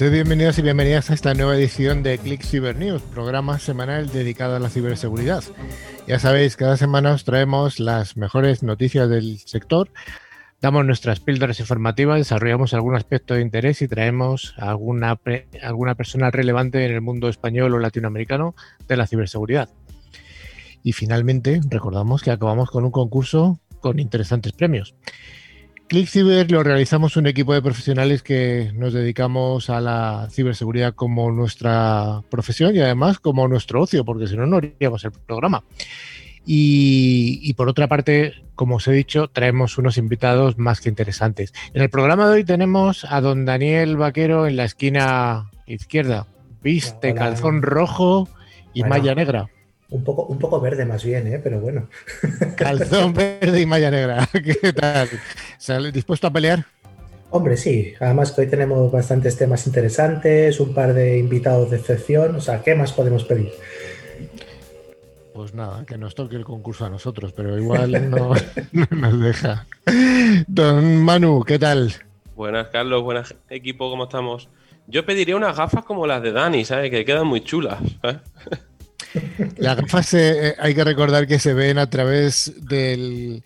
Sed bienvenidos y bienvenidas a esta nueva edición de Click Cyber News, programa semanal dedicado a la ciberseguridad. Ya sabéis, cada semana os traemos las mejores noticias del sector, damos nuestras píldoras informativas, desarrollamos algún aspecto de interés y traemos a alguna, alguna persona relevante en el mundo español o latinoamericano de la ciberseguridad. Y finalmente, recordamos que acabamos con un concurso con interesantes premios. ClickCiber lo realizamos un equipo de profesionales que nos dedicamos a la ciberseguridad como nuestra profesión y además como nuestro ocio, porque si no, no haríamos el programa. Y, por otra parte, como os he dicho, traemos unos invitados más que interesantes. En el programa de hoy tenemos a don Daniel Vaquero en la esquina izquierda. Viste, calzón rojo y malla negra. Un poco, un poco verde más bien, ¿eh? pero bueno. Calzón verde y malla negra. ¿Qué tal? ¿Dispuesto a pelear? Hombre, sí. Además que hoy tenemos bastantes temas interesantes, un par de invitados de excepción. O sea, ¿qué más podemos pedir? Pues nada, que nos toque el concurso a nosotros, pero igual no, nos deja. Don Manu, ¿qué tal? Buenas, Carlos. Buenas, equipo, ¿cómo estamos? Yo pediría unas gafas como las de Dani, ¿sabes? Que quedan muy chulas. Las gafas eh, hay que recordar que se ven a través del,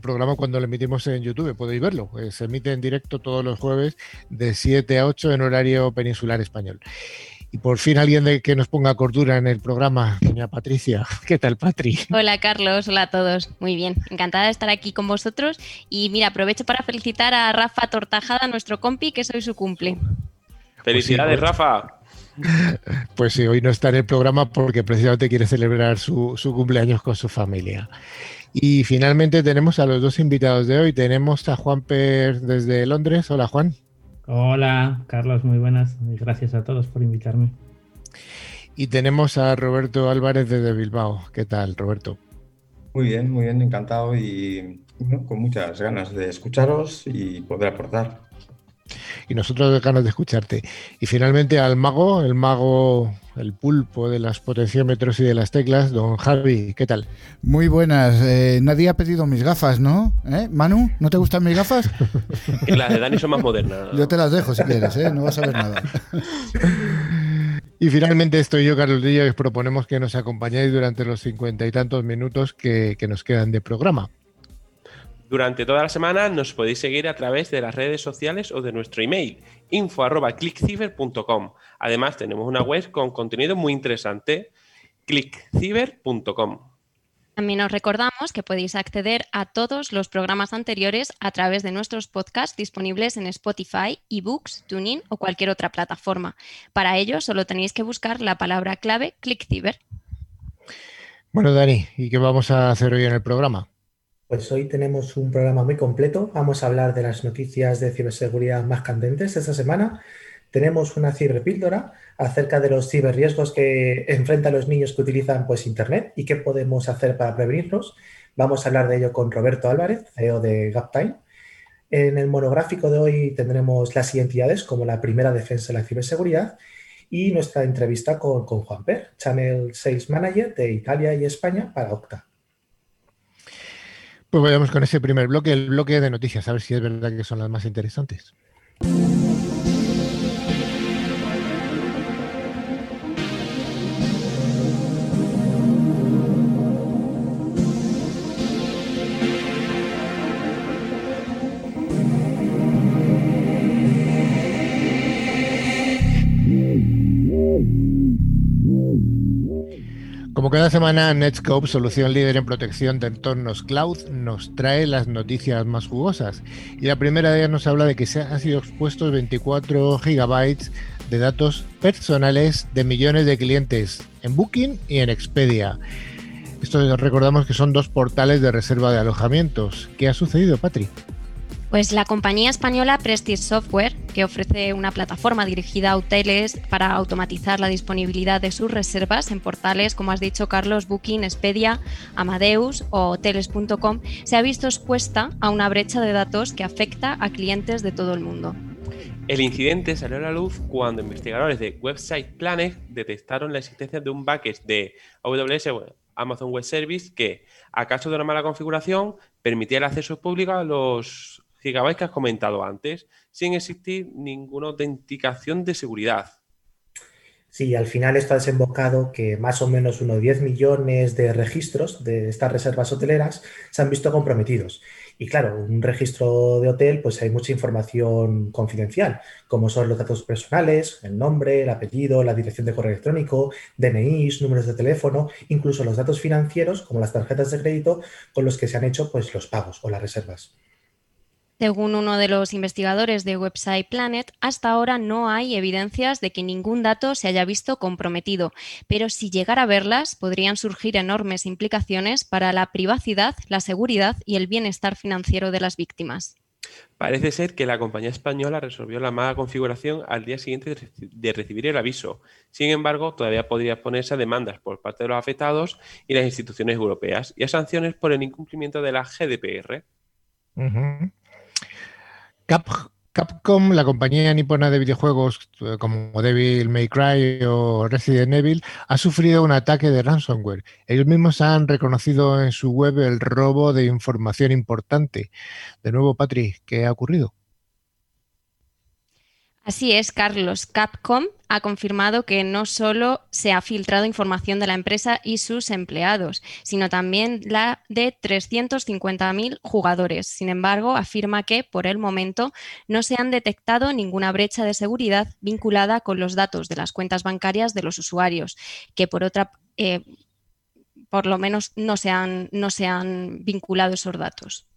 programa cuando lo emitimos en YouTube, podéis verlo. Eh, se emite en directo todos los jueves de 7 a 8 en horario peninsular español. Y por fin alguien de, que nos ponga cordura en el programa, doña Patricia. ¿Qué tal, Patri? Hola, Carlos. Hola a todos. Muy bien. Encantada de estar aquí con vosotros. Y mira, aprovecho para felicitar a Rafa Tortajada, nuestro compi, que soy su cumple. Felicidades, pues Rafa. Pues sí, hoy no está en el programa porque precisamente quiere celebrar su, cumpleaños con su familia. Y finalmente tenemos a los dos invitados de hoy. Tenemos a Juan Per desde Londres. Hola, Juan. Hola, Carlos, muy buenas. Gracias a todos por invitarme. Y tenemos a Roberto Álvarez desde Bilbao. ¿Qué tal, Roberto? Muy bien, muy bien, encantado y con muchas ganas de escucharos y poder aportar y nosotros ganas de escucharte. Y finalmente al mago, el mago, el pulpo de las potenciómetros y de las teclas, don Javi, ¿qué tal? Muy buenas. Eh, nadie ha pedido mis gafas, ¿no? ¿Eh? Manu, ¿no te gustan mis gafas? las de Dani son más modernas. Yo te las dejo si quieres, ¿eh? No vas a ver nada. Y finalmente estoy yo, Carlos Díaz, proponemos que nos acompañéis durante los cincuenta y tantos minutos que nos quedan de programa. Durante toda la semana nos podéis seguir a través de las redes sociales o de nuestro email info@clickciber.com. Además tenemos una web con contenido muy interesante clickciber.com. También os recordamos que podéis acceder a todos los programas anteriores a través de nuestros podcasts disponibles en Spotify, eBooks, TuneIn o cualquier otra plataforma. Para ello solo tenéis que buscar la palabra clave ClickCiber. Bueno, Dani, ¿y qué vamos a hacer hoy en el programa? Pues hoy tenemos un programa muy completo. Vamos a hablar de las noticias de ciberseguridad más candentes esta semana. Tenemos una ciberpíldora acerca de los ciberriesgos que enfrentan los niños que utilizan pues, Internet y qué podemos hacer para prevenirlos. Vamos a hablar de ello con Roberto Álvarez, CEO de GapTime. En el monográfico de hoy tendremos las identidades como la primera defensa de la ciberseguridad y nuestra entrevista con, con Juan Per, Channel Sales Manager de Italia y España para Octa. Pues vayamos con ese primer bloque, el bloque de noticias, a ver si es verdad que son las más interesantes. Como cada semana, Netscope, solución líder en protección de entornos cloud, nos trae las noticias más jugosas. Y la primera de ellas nos habla de que se han sido expuestos 24 gigabytes de datos personales de millones de clientes en Booking y en Expedia. Esto recordamos que son dos portales de reserva de alojamientos. ¿Qué ha sucedido, Patri? Pues la compañía española Prestige Software, que ofrece una plataforma dirigida a hoteles para automatizar la disponibilidad de sus reservas en portales, como has dicho Carlos, Booking, Expedia, Amadeus o hoteles.com, se ha visto expuesta a una brecha de datos que afecta a clientes de todo el mundo. El incidente salió a la luz cuando investigadores de Website Planet detectaron la existencia de un bucket de AWS Amazon Web Service que, a caso de una mala configuración, permitía el acceso público a los gigabytes que has comentado antes, sin existir ninguna autenticación de seguridad. Sí, al final esto ha desembocado que más o menos unos 10 millones de registros de estas reservas hoteleras se han visto comprometidos. Y claro, un registro de hotel, pues hay mucha información confidencial, como son los datos personales, el nombre, el apellido, la dirección de correo electrónico, DNIs, números de teléfono, incluso los datos financieros, como las tarjetas de crédito con los que se han hecho pues, los pagos o las reservas. Según uno de los investigadores de Website Planet, hasta ahora no hay evidencias de que ningún dato se haya visto comprometido, pero si llegara a verlas podrían surgir enormes implicaciones para la privacidad, la seguridad y el bienestar financiero de las víctimas. Parece ser que la compañía española resolvió la mala configuración al día siguiente de recibir el aviso. Sin embargo, todavía podría ponerse a demandas por parte de los afectados y las instituciones europeas y a sanciones por el incumplimiento de la GDPR. Capcom, la compañía nipona de videojuegos eh, como Devil May Cry o Resident Evil, ha sufrido un ataque de ransomware. Ellos mismos han reconocido en su web el robo de información importante. De nuevo, Patrick, ¿qué ha ocurrido? Así es, Carlos. Capcom ha confirmado que no solo se ha filtrado información de la empresa y sus empleados, sino también la de 350.000 jugadores. Sin embargo, afirma que por el momento no se han detectado ninguna brecha de seguridad vinculada con los datos de las cuentas bancarias de los usuarios, que por otra eh, por lo menos no no se han vinculado esos datos.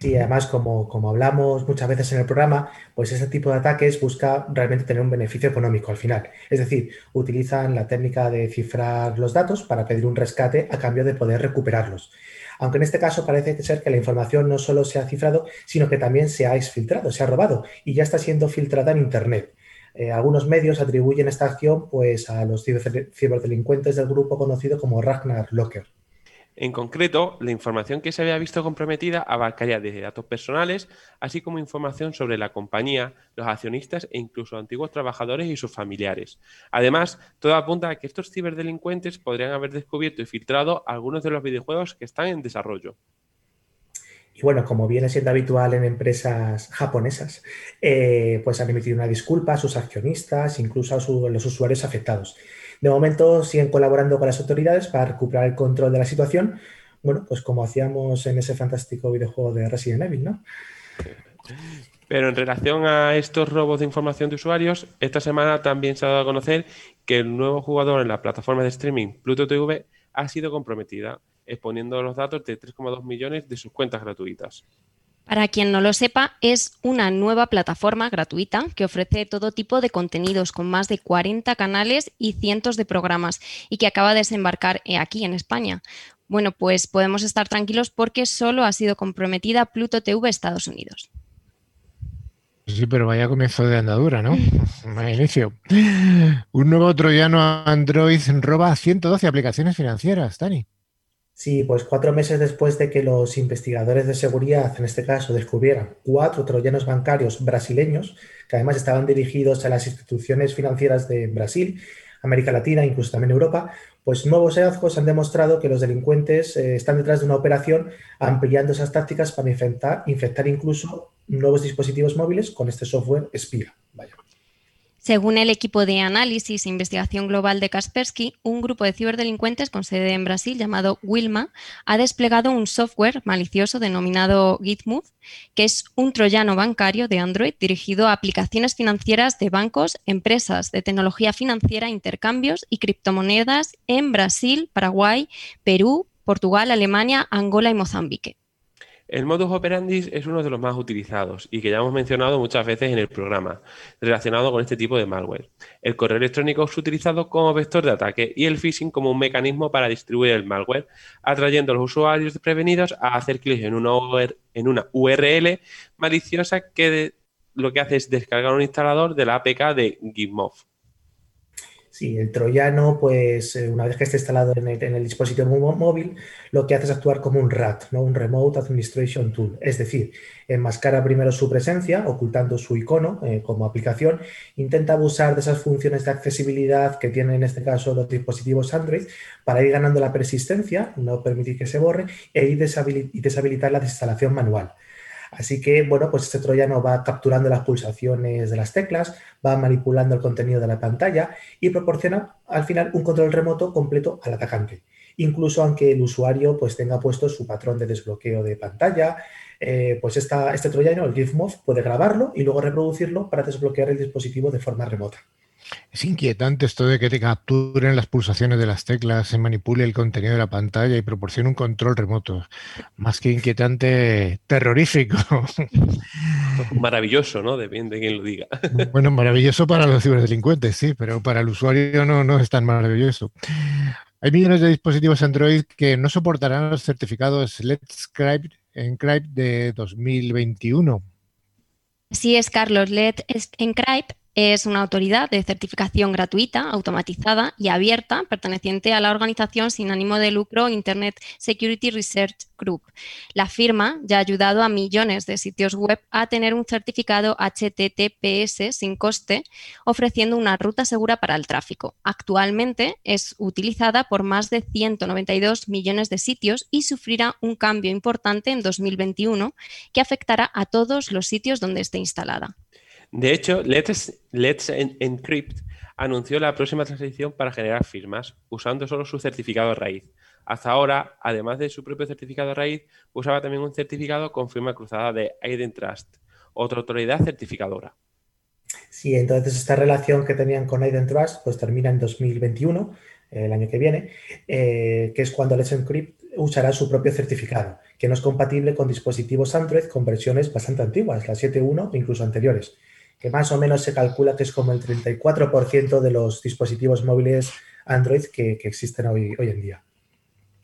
Sí, además, como, como, hablamos muchas veces en el programa, pues ese tipo de ataques busca realmente tener un beneficio económico al final. Es decir, utilizan la técnica de cifrar los datos para pedir un rescate a cambio de poder recuperarlos. Aunque en este caso parece ser que la información no solo se ha cifrado, sino que también se ha exfiltrado, se ha robado y ya está siendo filtrada en Internet. Eh, algunos medios atribuyen esta acción pues, a los ciberdelincuentes del grupo conocido como Ragnar Locker. En concreto, la información que se había visto comprometida abarcaría desde datos personales, así como información sobre la compañía, los accionistas e incluso antiguos trabajadores y sus familiares. Además, todo apunta a que estos ciberdelincuentes podrían haber descubierto y filtrado algunos de los videojuegos que están en desarrollo. Y bueno, como viene siendo habitual en empresas japonesas, eh, pues han emitido una disculpa a sus accionistas, incluso a los usuarios afectados. De momento siguen colaborando con las autoridades para recuperar el control de la situación, bueno, pues como hacíamos en ese fantástico videojuego de Resident Evil, ¿no? Pero en relación a estos robos de información de usuarios, esta semana también se ha dado a conocer que el nuevo jugador en la plataforma de streaming Pluto TV ha sido comprometida, exponiendo los datos de 3,2 millones de sus cuentas gratuitas. Para quien no lo sepa, es una nueva plataforma gratuita que ofrece todo tipo de contenidos con más de 40 canales y cientos de programas y que acaba de desembarcar aquí en España. Bueno, pues podemos estar tranquilos porque solo ha sido comprometida Pluto TV Estados Unidos. Sí, pero vaya comienzo de andadura, ¿no? Inicio. Un nuevo troyano Android roba 112 aplicaciones financieras, Dani. Sí, pues cuatro meses después de que los investigadores de seguridad, en este caso, descubrieran cuatro troyanos bancarios brasileños, que además estaban dirigidos a las instituciones financieras de Brasil, América Latina, incluso también Europa, pues nuevos hallazgos han demostrado que los delincuentes eh, están detrás de una operación ampliando esas tácticas para infectar, infectar incluso nuevos dispositivos móviles con este software espía. Según el equipo de análisis e investigación global de Kaspersky, un grupo de ciberdelincuentes con sede en Brasil llamado Wilma ha desplegado un software malicioso denominado Gitmove, que es un troyano bancario de Android dirigido a aplicaciones financieras de bancos, empresas de tecnología financiera, intercambios y criptomonedas en Brasil, Paraguay, Perú, Portugal, Alemania, Angola y Mozambique. El modus operandi es uno de los más utilizados y que ya hemos mencionado muchas veces en el programa, relacionado con este tipo de malware. El correo electrónico es utilizado como vector de ataque y el phishing como un mecanismo para distribuir el malware, atrayendo a los usuarios desprevenidos a hacer clic en una, URL maliciosa que lo que hace es descargar un instalador de la APK de Gitmov. Sí, el troyano, pues eh, una vez que esté instalado en el, dispositivo móvil, lo que hace es actuar como un RAT, ¿no? un Remote Administration Tool. Es decir, enmascara primero su presencia, ocultando su icono eh, como aplicación, intenta abusar de esas funciones de accesibilidad que tienen en este caso los dispositivos Android para ir ganando la persistencia, no permitir que se borre e ir deshabilitar la desinstalación manual. Así que, bueno, pues este troyano va capturando las pulsaciones de las teclas, va manipulando el contenido de la pantalla y proporciona al final un control remoto completo al atacante. Incluso aunque el usuario pues tenga puesto su patrón de desbloqueo de pantalla, eh, pues este troyano, el GIFMOV, puede grabarlo y luego reproducirlo para desbloquear el dispositivo de forma remota. Es inquietante esto de que te capturen las pulsaciones de las teclas, se manipule el contenido de la pantalla y proporcione un control remoto. Más que inquietante, terrorífico. Maravilloso, ¿no? Depende de quién lo diga. Bueno, maravilloso para los ciberdelincuentes, sí, pero para el usuario no, no es tan maravilloso. Hay millones de dispositivos Android que no soportarán los certificados Let's Encrypt de 2021. Sí es, Carlos. Let's Encrypt es una autoridad de certificación gratuita, automatizada y abierta, perteneciente a la organización sin ánimo de lucro Internet Security Research Group. La firma ya ha ayudado a millones de sitios web a tener un certificado HTTPS sin coste, ofreciendo una ruta segura para el tráfico. Actualmente es utilizada por más de 192 millones de sitios y sufrirá un cambio importante en 2021 que afectará a todos los sitios donde esté instalada. De hecho, Let's, Encrypt anunció la próxima transición para generar firmas, usando solo su certificado raíz. Hasta ahora, además de su propio certificado raíz, usaba también un certificado con firma cruzada de IdenTrust, otra autoridad certificadora. Sí, entonces esta relación que tenían con IdenTrust pues termina en 2021, el año que viene, eh, que es cuando Let's Encrypt usará su propio certificado, que no es compatible con dispositivos Android con versiones bastante antiguas, la 7.1 e incluso anteriores que más o menos se calcula que es como el 34% de los dispositivos móviles Android que, existen hoy, hoy en día.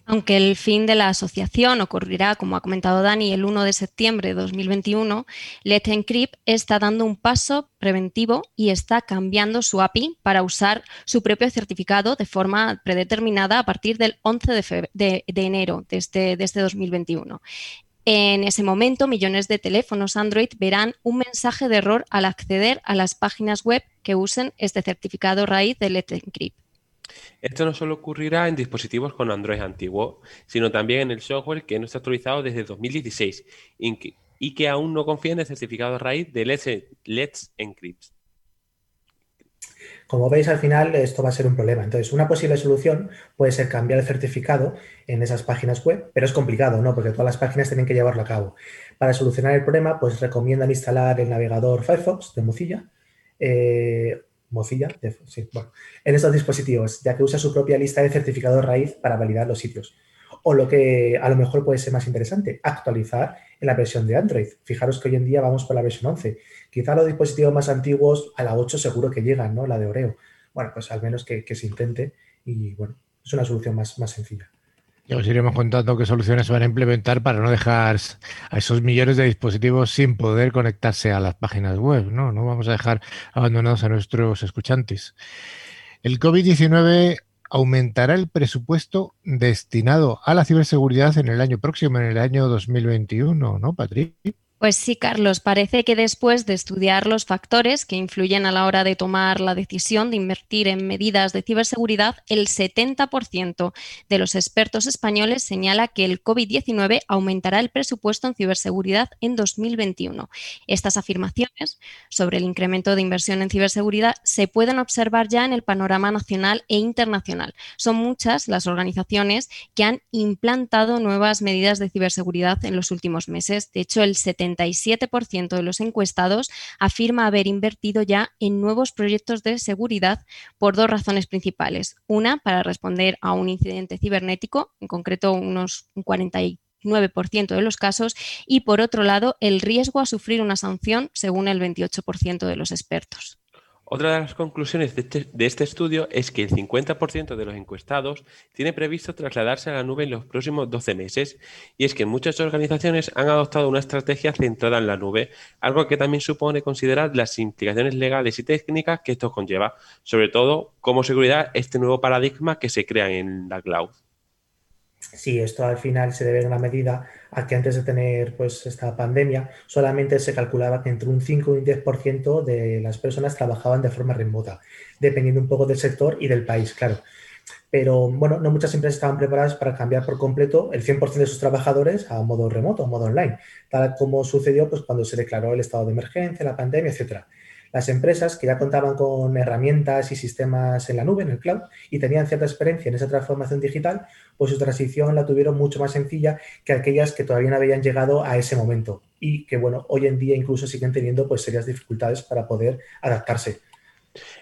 Aunque el fin de la asociación ocurrirá, como ha comentado Dani, el 1 de septiembre de 2021, Let's Encrypt está dando un paso preventivo y está cambiando su API para usar su propio certificado de forma predeterminada a partir del 11 de, enero de este, de este 2021. En ese momento, millones de teléfonos Android verán un mensaje de error al acceder a las páginas web que usen este certificado raíz de Let's Encrypt. Esto no solo ocurrirá en dispositivos con Android antiguo, sino también en el software que no está actualizado desde 2016 y que, aún no confía en el certificado raíz de Let's Encrypt. Como veis, al final esto va a ser un problema. Entonces, una posible solución puede ser cambiar el certificado en esas páginas web, pero es complicado, ¿no? Porque todas las páginas tienen que llevarlo a cabo. Para solucionar el problema, pues recomiendan instalar el navegador Firefox de Mozilla, eh, Mozilla, sí, bueno, en estos dispositivos, ya que usa su propia lista de certificados raíz para validar los sitios. O lo que a lo mejor puede ser más interesante, actualizar en la versión de Android. Fijaros que hoy en día vamos por la versión 11. Quizá los dispositivos más antiguos a la 8 seguro que llegan, ¿no? La de Oreo. Bueno, pues al menos que, se intente y bueno, es una solución más, más sencilla. Ya os iremos contando qué soluciones se van a implementar para no dejar a esos millones de dispositivos sin poder conectarse a las páginas web, ¿no? No vamos a dejar abandonados a nuestros escuchantes. El COVID-19 aumentará el presupuesto destinado a la ciberseguridad en el año próximo, en el año 2021, ¿no, Patrick? Pues sí, Carlos, parece que después de estudiar los factores que influyen a la hora de tomar la decisión de invertir en medidas de ciberseguridad, el 70% de los expertos españoles señala que el COVID-19 aumentará el presupuesto en ciberseguridad en 2021. Estas afirmaciones sobre el incremento de inversión en ciberseguridad se pueden observar ya en el panorama nacional e internacional. Son muchas las organizaciones que han implantado nuevas medidas de ciberseguridad en los últimos meses. De hecho, el 70 77% de los encuestados afirma haber invertido ya en nuevos proyectos de seguridad por dos razones principales. Una, para responder a un incidente cibernético, en concreto unos 49% de los casos, y por otro lado, el riesgo a sufrir una sanción, según el 28% de los expertos. Otra de las conclusiones este, de este, estudio es que el 50% de los encuestados tiene previsto trasladarse a la nube en los próximos 12 meses y es que muchas organizaciones han adoptado una estrategia centrada en la nube, algo que también supone considerar las implicaciones legales y técnicas que esto conlleva, sobre todo como seguridad este nuevo paradigma que se crea en la cloud. Sí, esto al final se debe en una medida a que antes de tener pues, esta pandemia solamente se calculaba que entre un 5 y un 10% de las personas trabajaban de forma remota, dependiendo un poco del sector y del país, claro. pero bueno, no muchas empresas estaban preparadas para cambiar por completo el 100% de sus trabajadores a modo remoto, a modo online, tal como sucedió pues, cuando se declaró el estado de emergencia, la pandemia, etcétera. Las empresas que ya contaban con herramientas y sistemas en la nube, en el cloud, y tenían cierta experiencia en esa transformación digital, pues su transición la tuvieron mucho más sencilla que aquellas que todavía no habían llegado a ese momento y que, bueno, hoy en día incluso siguen teniendo pues serias dificultades para poder adaptarse.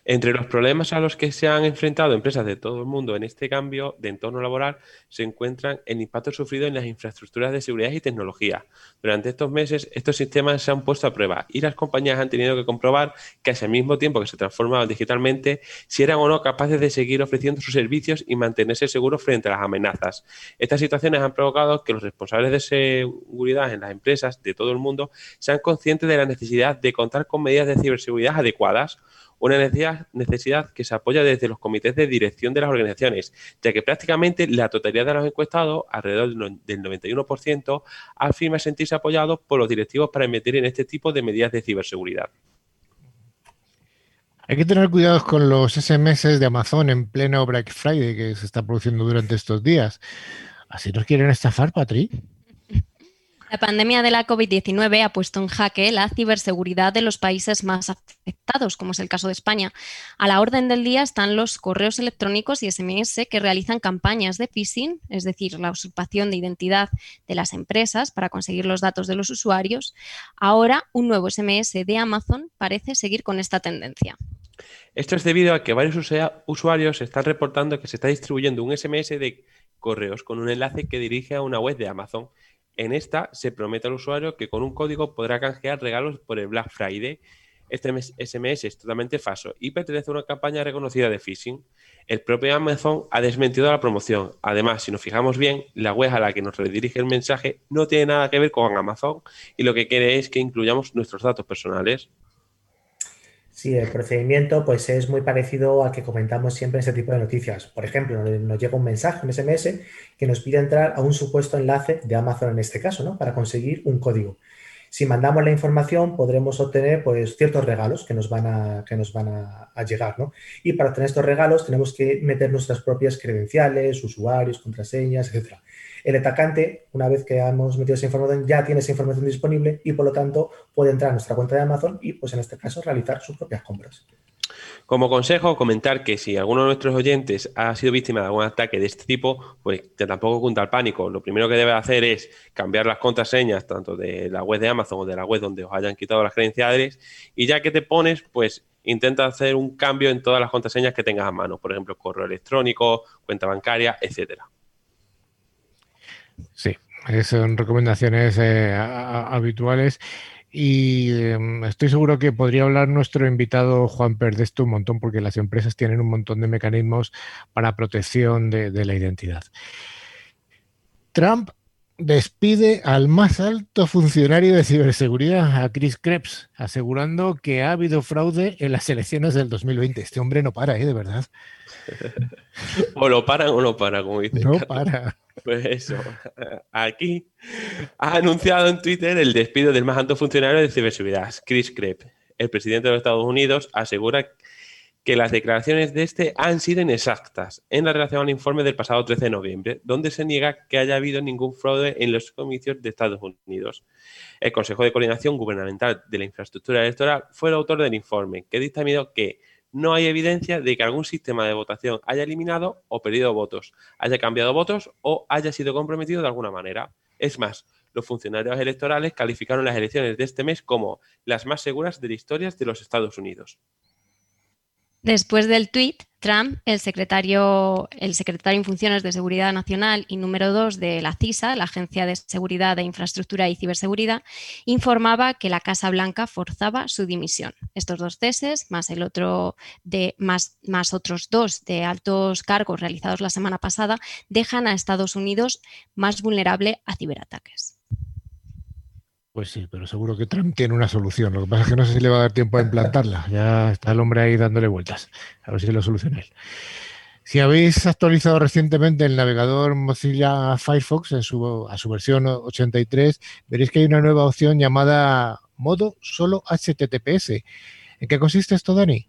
Entre los problemas a los que se han enfrentado empresas de todo el mundo en este cambio de entorno laboral se encuentran el impacto sufrido en las infraestructuras de seguridad y tecnología. Durante estos meses, estos sistemas se han puesto a prueba y las compañías han tenido que comprobar que al mismo tiempo que se transformaban digitalmente, si eran o no capaces de seguir ofreciendo sus servicios y mantenerse seguros frente a las amenazas. Estas situaciones han provocado que los responsables de seguridad en las empresas de todo el mundo sean conscientes de la necesidad de contar con medidas de ciberseguridad adecuadas una necesidad, que se apoya desde los comités de dirección de las organizaciones, ya que prácticamente la totalidad de los encuestados, alrededor del 91%, afirma sentirse apoyados por los directivos para emitir en este tipo de medidas de ciberseguridad. Hay que tener cuidado con los SMS de Amazon en pleno Black Friday que se está produciendo durante estos días. ¿Así nos quieren estafar, Patri? La pandemia de la COVID-19 ha puesto en jaque la ciberseguridad de los países más afectados, como es el caso de España. A la orden del día están los correos electrónicos y SMS que realizan campañas de phishing, es decir, la usurpación de identidad de las empresas para conseguir los datos de los usuarios. Ahora, un nuevo SMS de Amazon parece seguir con esta tendencia. Esto es debido a que varios usuarios están reportando que se está distribuyendo un SMS de correos con un enlace que dirige a una web de Amazon en esta se promete al usuario que con un código podrá canjear regalos por el Black Friday. Este SMS es totalmente falso y pertenece a una campaña reconocida de phishing. El propio Amazon ha desmentido la promoción. Además, si nos fijamos bien, la web a la que nos redirige el mensaje no tiene nada que ver con Amazon y lo que quiere es que incluyamos nuestros datos personales. Sí, el procedimiento pues es muy parecido al que comentamos siempre en este tipo de noticias. Por ejemplo, nos llega un mensaje, un SMS, que nos pide entrar a un supuesto enlace de Amazon en este caso, ¿no? Para conseguir un código. Si mandamos la información, podremos obtener pues, ciertos regalos que nos van, a, que nos van a, llegar. ¿no? Y para obtener estos regalos tenemos que meter nuestras propias credenciales, usuarios, contraseñas, etc. El atacante, una vez que hemos metido esa información, ya tiene esa información disponible y por lo tanto puede entrar a nuestra cuenta de Amazon y, pues en este caso, realizar sus propias compras. Como consejo, comentar que si alguno de nuestros oyentes ha sido víctima de algún ataque de este tipo, pues tampoco cunta el pánico. Lo primero que debe hacer es cambiar las contraseñas tanto de la web de Amazon o de la web donde os hayan quitado las credenciales y ya que te pones, pues intenta hacer un cambio en todas las contraseñas que tengas a mano, por ejemplo, correo electrónico, cuenta bancaria, etcétera. Sí, son recomendaciones eh, habituales. Y em, estoy seguro que podría hablar nuestro invitado Juan Per de esto un montón, porque las empresas tienen un montón de mecanismos para protección de, de la identidad. Trump despide al más alto funcionario de ciberseguridad, a Chris Krebs, asegurando que ha habido fraude en las elecciones del 2020. Este hombre no para, ¿eh? De verdad. o lo paran o no para, como dicen. No para. Pues eso, aquí ha anunciado en Twitter el despido del más alto funcionario de ciberseguridad, Chris Krebs. El presidente de los Estados Unidos asegura que las declaraciones de este han sido inexactas en la relación al informe del pasado 13 de noviembre, donde se niega que haya habido ningún fraude en los comicios de Estados Unidos. El Consejo de Coordinación Gubernamental de la Infraestructura Electoral fue el autor del informe, que dictaminó que no hay evidencia de que algún sistema de votación haya eliminado o perdido votos, haya cambiado votos o haya sido comprometido de alguna manera. Es más, los funcionarios electorales calificaron las elecciones de este mes como las más seguras de la historia de los Estados Unidos. Después del tuit, Trump, el secretario, el secretario en funciones de Seguridad Nacional y número dos de la CISA, la Agencia de Seguridad de Infraestructura y Ciberseguridad, informaba que la Casa Blanca forzaba su dimisión. Estos dos ceses, más el otro de más, más otros dos de altos cargos realizados la semana pasada, dejan a Estados Unidos más vulnerable a ciberataques. Pues sí, pero seguro que Trump tiene una solución. Lo que pasa es que no sé si le va a dar tiempo a implantarla. Ya está el hombre ahí dándole vueltas. A ver si lo soluciona él. Si habéis actualizado recientemente el navegador Mozilla Firefox en su, a su versión 83, veréis que hay una nueva opción llamada modo solo HTTPS. ¿En qué consiste esto, Dani?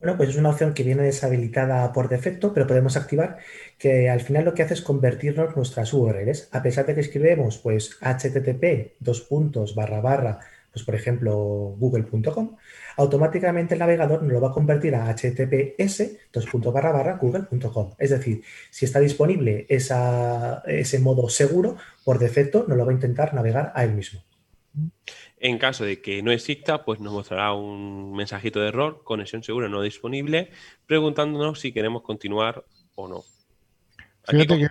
Bueno, pues es una opción que viene deshabilitada por defecto, pero podemos activar que al final lo que hace es convertirnos nuestras URLs. A pesar de que escribimos pues http dos puntos barra barra, pues por ejemplo google.com, automáticamente el navegador nos lo va a convertir a https dos puntos barra barra google.com. Es decir, si está disponible ese modo seguro, por defecto nos lo va a intentar navegar a él mismo. En caso de que no exista, pues nos mostrará un mensajito de error, conexión segura no disponible, preguntándonos si queremos continuar o no. Fíjate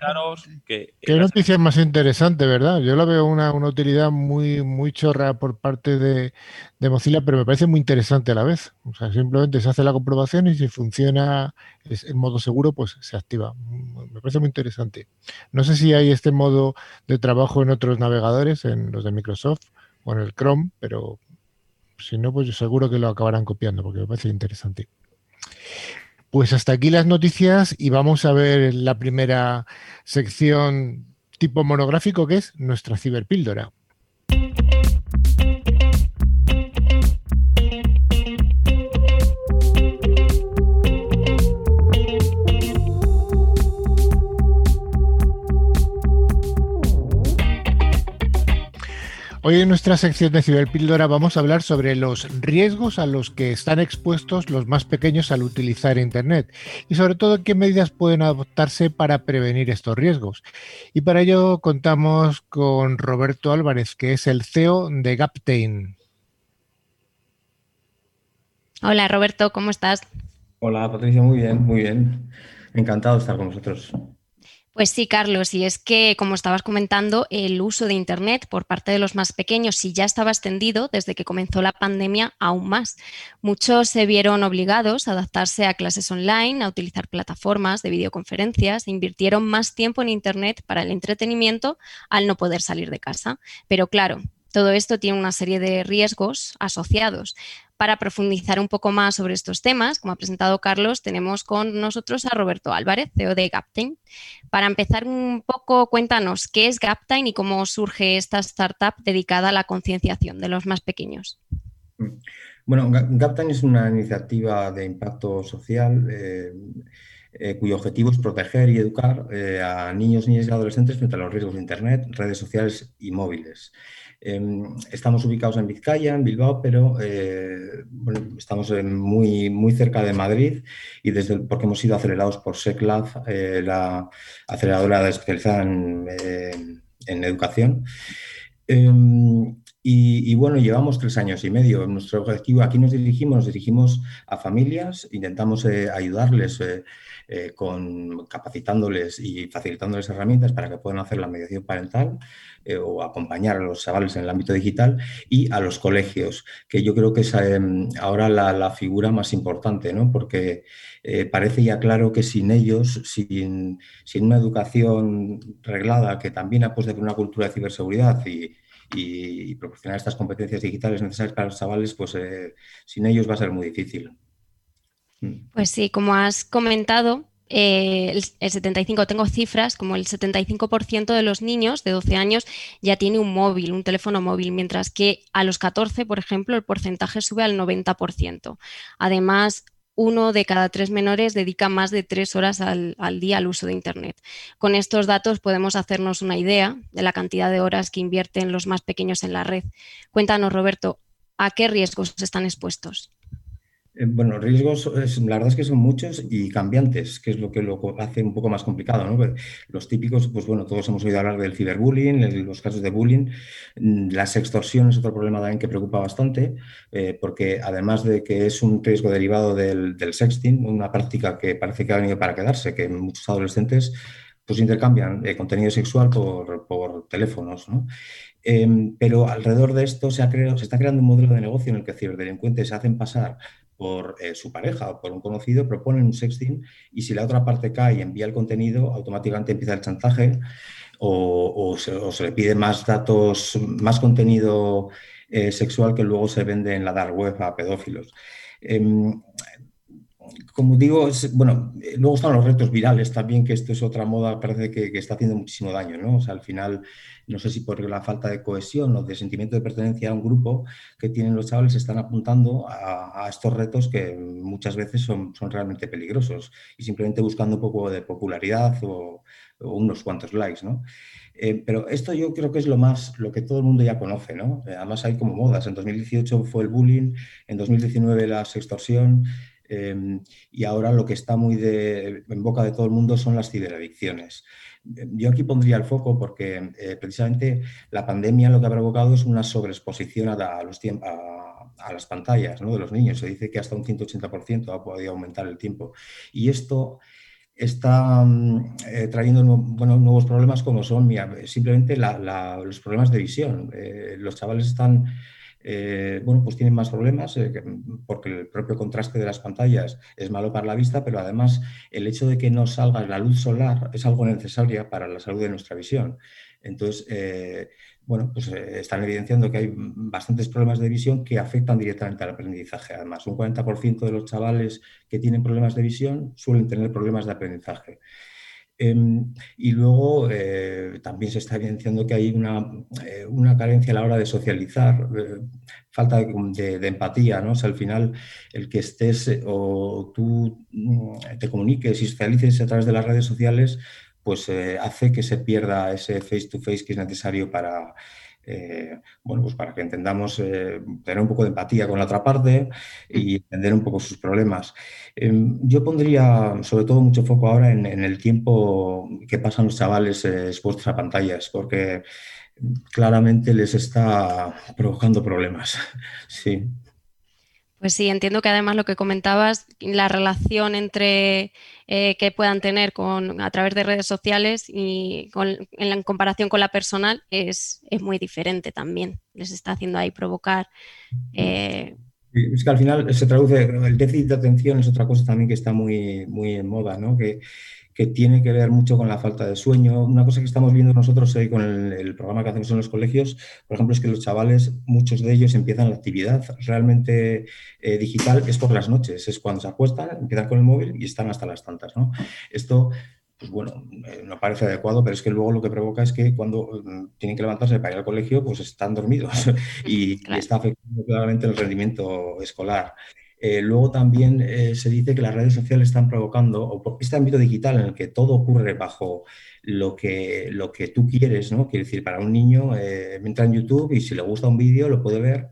que, qué noticia más interesante, ¿verdad? Yo la veo una, utilidad muy, muy chorra por parte de, Mozilla, pero me parece muy interesante a la vez. O sea, simplemente se hace la comprobación y si funciona en modo seguro, pues se activa. Me parece muy interesante. No sé si hay este modo de trabajo en otros navegadores, en los de Microsoft o en el Chrome, pero si no, pues yo seguro que lo acabarán copiando porque me parece interesante. Pues hasta aquí las noticias y vamos a ver la primera sección tipo monográfico que es nuestra ciberpíldora. Hoy en nuestra sección de Ciberpíldora vamos a hablar sobre los riesgos a los que están expuestos los más pequeños al utilizar Internet y sobre todo qué medidas pueden adoptarse para prevenir estos riesgos. Y para ello contamos con Roberto Álvarez, que es el CEO de Gaptain. Hola Roberto, ¿cómo estás? Hola Patricia, muy bien, muy bien. Encantado de estar con vosotros. Pues sí, Carlos, y es que, como estabas comentando, el uso de Internet por parte de los más pequeños sí ya estaba extendido desde que comenzó la pandemia aún más. Muchos se vieron obligados a adaptarse a clases online, a utilizar plataformas de videoconferencias e invirtieron más tiempo en Internet para el entretenimiento al no poder salir de casa. Pero claro, todo esto tiene una serie de riesgos asociados. Para profundizar un poco más sobre estos temas, como ha presentado Carlos, tenemos con nosotros a Roberto Álvarez, CEO de Gaptain. Para empezar un poco, cuéntanos qué es Gaptain y cómo surge esta startup dedicada a la concienciación de los más pequeños. Bueno, Gaptain es una iniciativa de impacto social eh, eh, cuyo objetivo es proteger y educar eh, a niños, niñas y adolescentes frente a los riesgos de Internet, redes sociales y móviles. Em, estamos ubicados en Vizcaya, en Bilbao, pero eh, estamos muy, muy cerca de Madrid y desde porque hemos sido acelerados por SECLAB, eh, la aceleradora especializada en, educación. Em, y, bueno, llevamos tres años y medio. Nuestro objetivo, aquí nos dirigimos, nos dirigimos a familias, intentamos eh, ayudarles eh, con, capacitándoles y facilitándoles herramientas para que puedan hacer la mediación parental eh, o acompañar a los chavales en el ámbito digital y a los colegios, que yo creo que es em, ahora la, figura más importante, ¿no? porque eh, parece ya claro que sin ellos, sin, sin, una educación reglada que también apueste por una cultura de ciberseguridad y, y, proporcionar estas competencias digitales necesarias para los chavales, pues sin ellos va a ser muy difícil. Mm. Pues sí, como has comentado, eh, el, 75, tengo cifras, como el 75% de los niños de 12 años ya tiene un móvil, un teléfono móvil, mientras que a los 14, por ejemplo, el porcentaje sube al 90%. Además, uno de cada tres menores dedica más de tres horas al, día al uso de Internet. Con estos datos podemos hacernos una idea de la cantidad de horas que invierten los más pequeños en la red. Cuéntanos, Roberto, ¿a qué riesgos están expuestos? Eh, bueno, riesgos, la verdad es que son muchos y cambiantes, que es lo que lo hace un poco más complicado. ¿no? Pues, los típicos, pues bueno, todos hemos oído hablar del ciberbullying, los casos de bullying. Mm, las extorsiones es otro problema también que preocupa bastante, eh, porque además de que es un riesgo derivado del, sexting, una práctica que parece que ha venido para quedarse, que muchos adolescentes pues intercambian eh, contenido sexual por, por teléfonos. ¿no? Em, pero alrededor de esto se, ha creado, se está creando un modelo de negocio en el que ciberdelincuentes se hacen pasar por eh, su pareja o por un conocido, proponen un sexting y si la otra parte cae y envía el contenido, automáticamente empieza el chantaje o, se, le pide más datos, más contenido eh, sexual que luego se vende en la dark web a pedófilos. Em, como digo, bueno, eh, luego están los retos virales también, que esto es otra moda, parece que, está haciendo muchísimo daño, ¿no? O sea, al final, no sé si por la falta de cohesión o de sentimiento de pertenencia a un grupo que tienen los chavales, están apuntando a, estos retos que muchas veces son, son, realmente peligrosos y simplemente buscando un poco de popularidad o, unos cuantos likes, ¿no? Eh, pero esto yo creo que es lo más, lo que todo el mundo ya conoce, ¿no? Además hay como modas. En 2018 fue el bullying, en 2019 la sextorsión, Em, y ahora lo que está muy en boca de todo el mundo son las ciberadicciones. Yo aquí pondría el foco porque eh, precisamente la pandemia lo que ha provocado es una sobreexposición a, los a, a las pantallas de los niños. Se dice que hasta un 180% ha podido aumentar el tiempo. Y esto está mm, eh, trayendo nuevos problemas como son simplemente los problemas de visión. Eh, los chavales están eh, bueno, pues tienen más problemas eh, porque el propio contraste de las pantallas es malo para la vista, pero además el hecho de que no salga la luz solar es algo necesario para la salud de nuestra visión. Entonces, eh, bueno, pues están evidenciando que hay bastantes problemas de visión que afectan directamente al aprendizaje. Además, un 40% de los chavales que tienen problemas de visión suelen tener problemas de aprendizaje. Em, y luego eh, también se está evidenciando que hay una, eh, una, carencia a la hora de socializar, eh, falta de, empatía, ¿no? Al final el que estés o tú mm, te comuniques y socialices a través de las redes sociales, pues hace que se pierda ese face to face que es necesario para, eh, bueno, pues para que entendamos, eh, tener un poco de empatía con la otra parte y entender un poco sus problemas. Em, yo pondría sobre todo mucho foco ahora en, el tiempo que pasan los chavales eh, expuestos a pantallas, porque claramente les está provocando problemas. Sí. Pues sí, entiendo que además lo que comentabas, la relación entre eh, que puedan tener con, a través de redes sociales y en, comparación con la personal es, muy diferente también. Les está haciendo ahí provocar. Eh, es que al final se traduce, el déficit de atención es otra cosa también que está muy, muy en moda, ¿no? Que, que tiene que ver mucho con la falta de sueño. Una cosa que estamos viendo nosotros hoy con el, programa que hacemos en los colegios, por ejemplo, es que los chavales, muchos de ellos empiezan la actividad realmente eh, digital, es por las noches, es cuando se acuestan, empiezan con el móvil y están hasta las tantas. ¿no? Esto pues bueno, eh, no parece adecuado, pero es que luego lo que provoca es que cuando mm, tienen que levantarse para ir al colegio, pues están dormidos y, y está afectando claramente el rendimiento escolar. Eh, luego también eh, se dice que las redes sociales están provocando, o este ámbito digital en el que todo ocurre bajo lo que, lo que tú quieres, ¿no? Quiere decir, para un niño eh, entra en YouTube y si le gusta un vídeo lo puede ver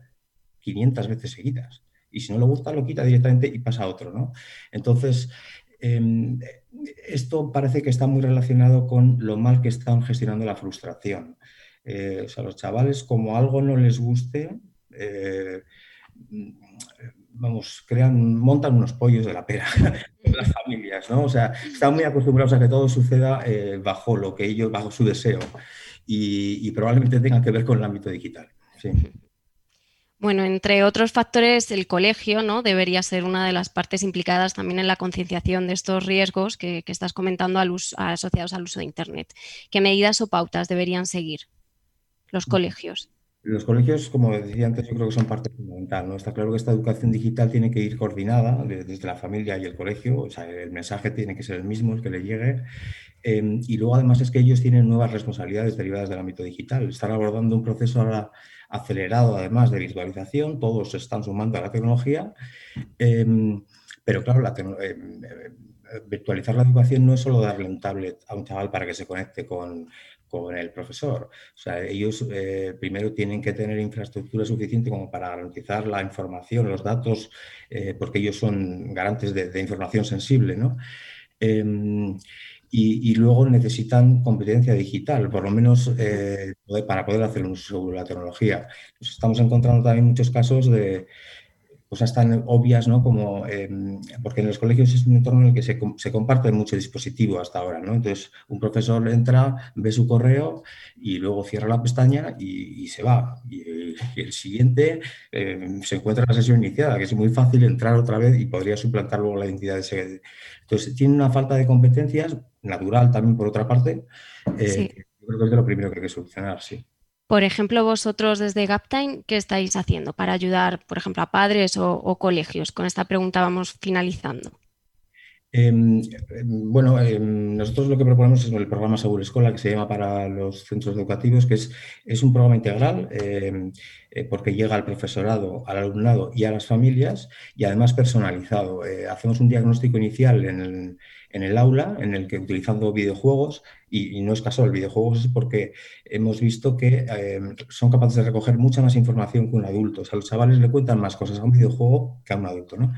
500 veces seguidas. Y si no le gusta, lo quita directamente y pasa a otro, ¿no? Entonces, em, esto parece que está muy relacionado con lo mal que están gestionando la frustración. o sea, los chavales, como algo no les guste, vamos, crean, montan unos pollos de la pera las familias, ¿no? O sea, están muy acostumbrados a que todo suceda eh, bajo lo que ellos, bajo su deseo y, probablemente tenga que ver con el ámbito digital. Bueno, entre otros factores, el colegio ¿no? debería ser una de las partes implicadas también en la concienciación de estos riesgos que, estás comentando asociados al uso de Internet. ¿Qué medidas o pautas deberían seguir los colegios? Los colegios, como decía antes, yo creo que son parte fundamental. ¿no? Está claro que esta educación digital tiene que ir coordinada desde la familia y el colegio, o sea, el mensaje tiene que ser el mismo, el que le llegue. Em, y luego, además, es que ellos tienen nuevas responsabilidades derivadas del ámbito digital. Están abordando un proceso ahora acelerado, además, de virtualización. Todos se están sumando a la tecnología. Em, pero, claro, la em, virtualizar la educación no es solo darle un tablet a un chaval para que se conecte con, con el profesor. O sea, ellos eh, primero tienen que tener infraestructura suficiente como para garantizar la información, los datos, eh, porque ellos son garantes de, información sensible, ¿no? Em, y, luego necesitan competencia digital, por lo menos eh, para poder hacer un uso de la tecnología. Estamos encontrando también muchos casos de, cosas tan obvias, ¿no? Como, em, porque en los colegios es un entorno en el que se, se, comparte mucho dispositivo hasta ahora, ¿no? Entonces, un profesor entra, ve su correo y luego cierra la pestaña y, se va. Y, el siguiente em, se encuentra la sesión iniciada, que es muy fácil entrar otra vez y podría suplantar luego la identidad de ese. Entonces, tiene una falta de competencias, natural también por otra parte, eh, yo creo que es de lo primero que hay que solucionar, sí. Por ejemplo, vosotros desde Gaptime, ¿qué estáis haciendo para ayudar, por ejemplo, a padres o, colegios? Con esta pregunta vamos finalizando. Em, em, bueno, em, nosotros lo que proponemos es el programa Seguro Escola, que se llama para los centros educativos, que es, es un programa integral eh, porque llega al profesorado, al alumnado y a las familias y además personalizado. Eh, hacemos un diagnóstico inicial en el, en el aula, en el que utilizando videojuegos, y, no es casual, videojuegos es porque hemos visto que son capaces de recoger mucha más información que un adulto. O sea, los chavales le cuentan más cosas a un videojuego que a un adulto, ¿no?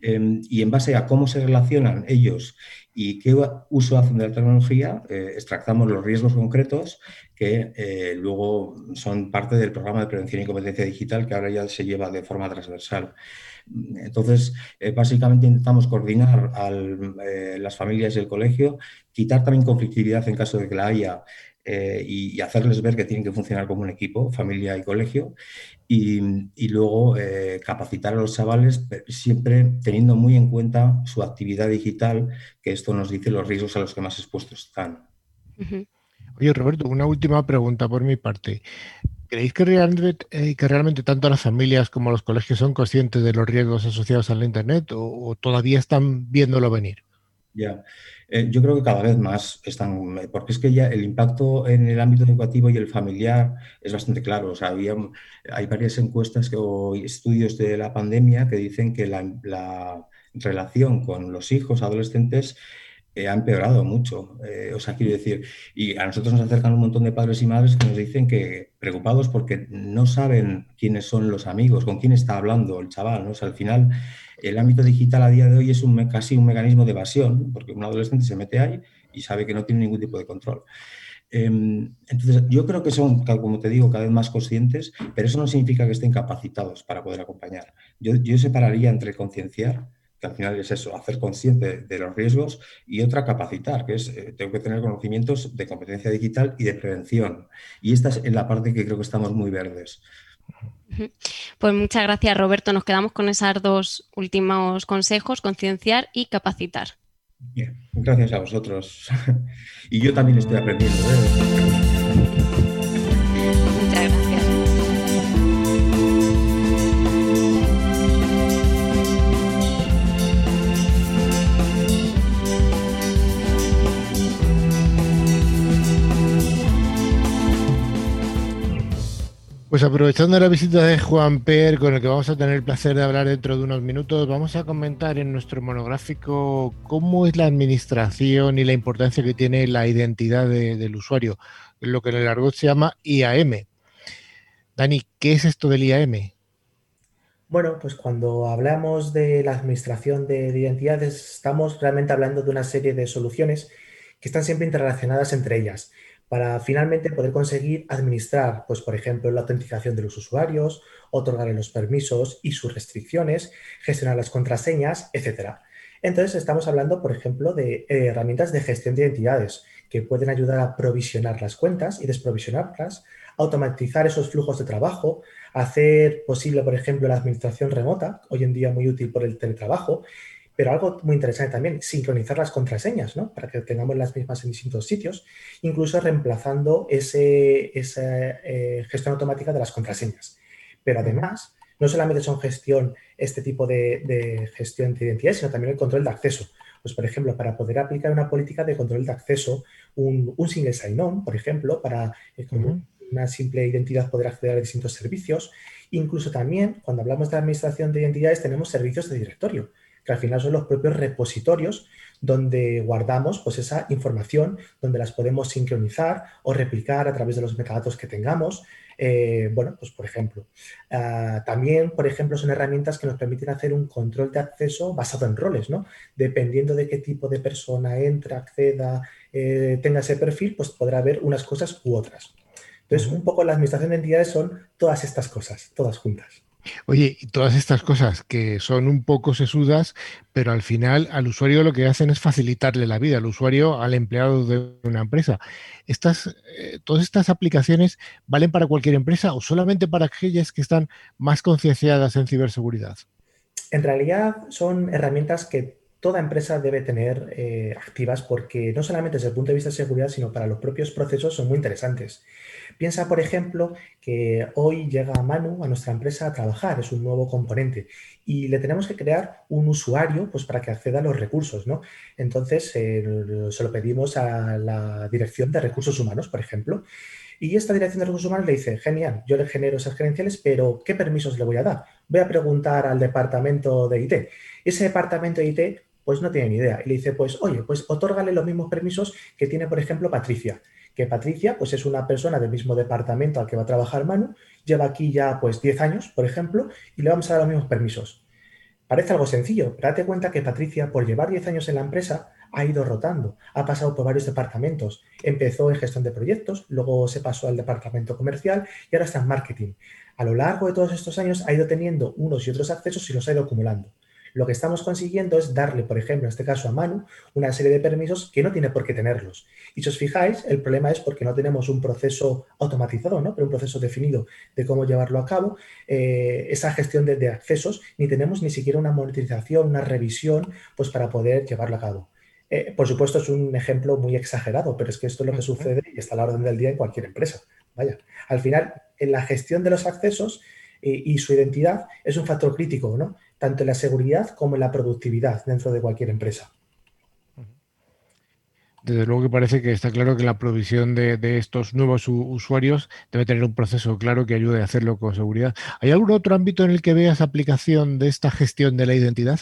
Em, y en base a cómo se relacionan ellos y qué uso hacen de la tecnología, eh, extractamos los riesgos concretos que eh, luego son parte del programa de prevención y competencia digital que ahora ya se lleva de forma transversal. Entonces, eh, básicamente intentamos coordinar a las familias y el colegio, quitar también conflictividad en caso de que la haya y, hacerles ver que tienen que funcionar como un equipo, familia y colegio, y, luego eh, capacitar a los chavales siempre teniendo muy en cuenta su actividad digital, que esto nos dice los riesgos a los que más expuestos están. Oye, Roberto, una última pregunta por mi parte. ¿Creéis que realmente, eh, que realmente tanto las familias como los colegios son conscientes de los riesgos asociados a la Internet o todavía están viéndolo venir? Ya, eh, yo creo que cada vez más están, porque es que ya el impacto en el ámbito educativo y el familiar es bastante claro. O sea, había, hay varias encuestas o estudios de la pandemia que dicen que la relación con los hijos adolescentes eh, ha empeorado mucho. Eh, o sea, quiero decir, y a nosotros nos acercan un montón de padres y madres que nos dicen que preocupados porque no saben quiénes son los amigos, con quién está hablando el chaval, ¿no? O sea, al final el ámbito digital a día de hoy es un, casi un mecanismo de evasión, porque un adolescente se mete ahí y sabe que no tiene ningún tipo de control. Em, entonces, yo creo que son, como te digo, cada vez más conscientes, pero eso no significa que estén capacitados para poder acompañar. Yo, yo separaría entre concienciar que al final es eso, hacer consciente de los riesgos y otra capacitar, que es, eh, tengo que tener conocimientos de competencia digital y de prevención. Y esta es la parte que creo que estamos muy verdes. Pues muchas gracias, Roberto. Nos quedamos con esos dos últimos consejos, concienciar y capacitar. Bien, gracias a vosotros. y yo también estoy aprendiendo. ¿eh? Pues aprovechando la visita de Juan Per, con el que vamos a tener el placer de hablar dentro de unos minutos, vamos a comentar en nuestro monográfico cómo es la administración y la importancia que tiene la identidad del usuario, lo que en el argot se llama IAM. Dani, ¿qué es esto del IAM? Bueno, pues cuando hablamos de la administración de identidades, estamos realmente hablando de una serie de soluciones que están siempre interrelacionadas entre ellas para finalmente poder conseguir administrar, pues por ejemplo, la autenticación de los usuarios, otorgarle los permisos y sus restricciones, gestionar las contraseñas, etc. Entonces estamos hablando, por ejemplo, de eh, herramientas de gestión de identidades que pueden ayudar a provisionar las cuentas y desprovisionarlas, automatizar esos flujos de trabajo, hacer posible, por ejemplo, la administración remota, hoy en día muy útil por el teletrabajo, pero algo muy interesante también, sincronizar las contraseñas, ¿no? Para que tengamos las mismas en distintos sitios, incluso reemplazando ese, esa eh, gestión automática de las contraseñas. Pero además, no solamente son gestión, este tipo de, gestión de identidad, sino también el control de acceso. Pues, por ejemplo, para poder aplicar una política de control de acceso, un, single sign-on, por ejemplo, para eh, con una simple identidad poder acceder a distintos servicios. Incluso también, cuando hablamos de administración de identidades, tenemos servicios de directorio que al final son los propios repositorios donde guardamos pues, esa información, donde las podemos sincronizar o replicar a través de los metadatos que tengamos. Eh, bueno, pues por ejemplo, ah, también, por ejemplo, son herramientas que nos permiten hacer un control de acceso basado en roles, ¿no? Dependiendo de qué tipo de persona entra, acceda, eh, tenga ese perfil, pues podrá haber unas cosas u otras. Entonces, un poco la administración de entidades son todas estas cosas, todas juntas. Oye, y todas estas cosas que son un poco sesudas, pero al final al usuario lo que hacen es facilitarle la vida, al usuario, al empleado de una empresa. Estas, eh, todas estas aplicaciones valen para cualquier empresa o solamente para aquellas que están más concienciadas en ciberseguridad. En realidad son herramientas que toda empresa debe tener eh, activas porque no solamente desde el punto de vista de seguridad, sino para los propios procesos son muy interesantes. Piensa, por ejemplo, que hoy llega Manu a nuestra empresa a trabajar, es un nuevo componente y le tenemos que crear un usuario pues, para que acceda a los recursos. ¿no? Entonces, eh, se lo pedimos a la dirección de recursos humanos, por ejemplo. Y esta dirección de recursos humanos le dice, genial, yo le genero esas credenciales, pero ¿qué permisos le voy a dar? Voy a preguntar al departamento de IT. Ese departamento de IT pues no tiene ni idea. Y le dice, pues oye, pues otórgale los mismos permisos que tiene, por ejemplo, Patricia. Que Patricia, pues es una persona del mismo departamento al que va a trabajar Manu, lleva aquí ya pues 10 años, por ejemplo, y le vamos a dar los mismos permisos. Parece algo sencillo, pero date cuenta que Patricia, por llevar 10 años en la empresa, ha ido rotando, ha pasado por varios departamentos. Empezó en gestión de proyectos, luego se pasó al departamento comercial y ahora está en marketing. A lo largo de todos estos años ha ido teniendo unos y otros accesos y los ha ido acumulando. Lo que estamos consiguiendo es darle, por ejemplo, en este caso a Manu, una serie de permisos que no tiene por qué tenerlos. Y si os fijáis, el problema es porque no tenemos un proceso automatizado, ¿no? pero un proceso definido de cómo llevarlo a cabo, eh, esa gestión de, accesos, ni tenemos ni siquiera una monetización, una revisión, pues para poder llevarlo a cabo. Eh, por supuesto, es un ejemplo muy exagerado, pero es que esto es lo que sucede y está a la orden del día en cualquier empresa. Vaya, al final, en la gestión de los accesos eh, y su identidad es un factor crítico, ¿no? Tanto en la seguridad como en la productividad dentro de cualquier empresa. Desde luego que parece que está claro que la provisión de, estos nuevos usuarios debe tener un proceso claro que ayude a hacerlo con seguridad. ¿Hay algún otro ámbito en el que veas aplicación de esta gestión de la identidad?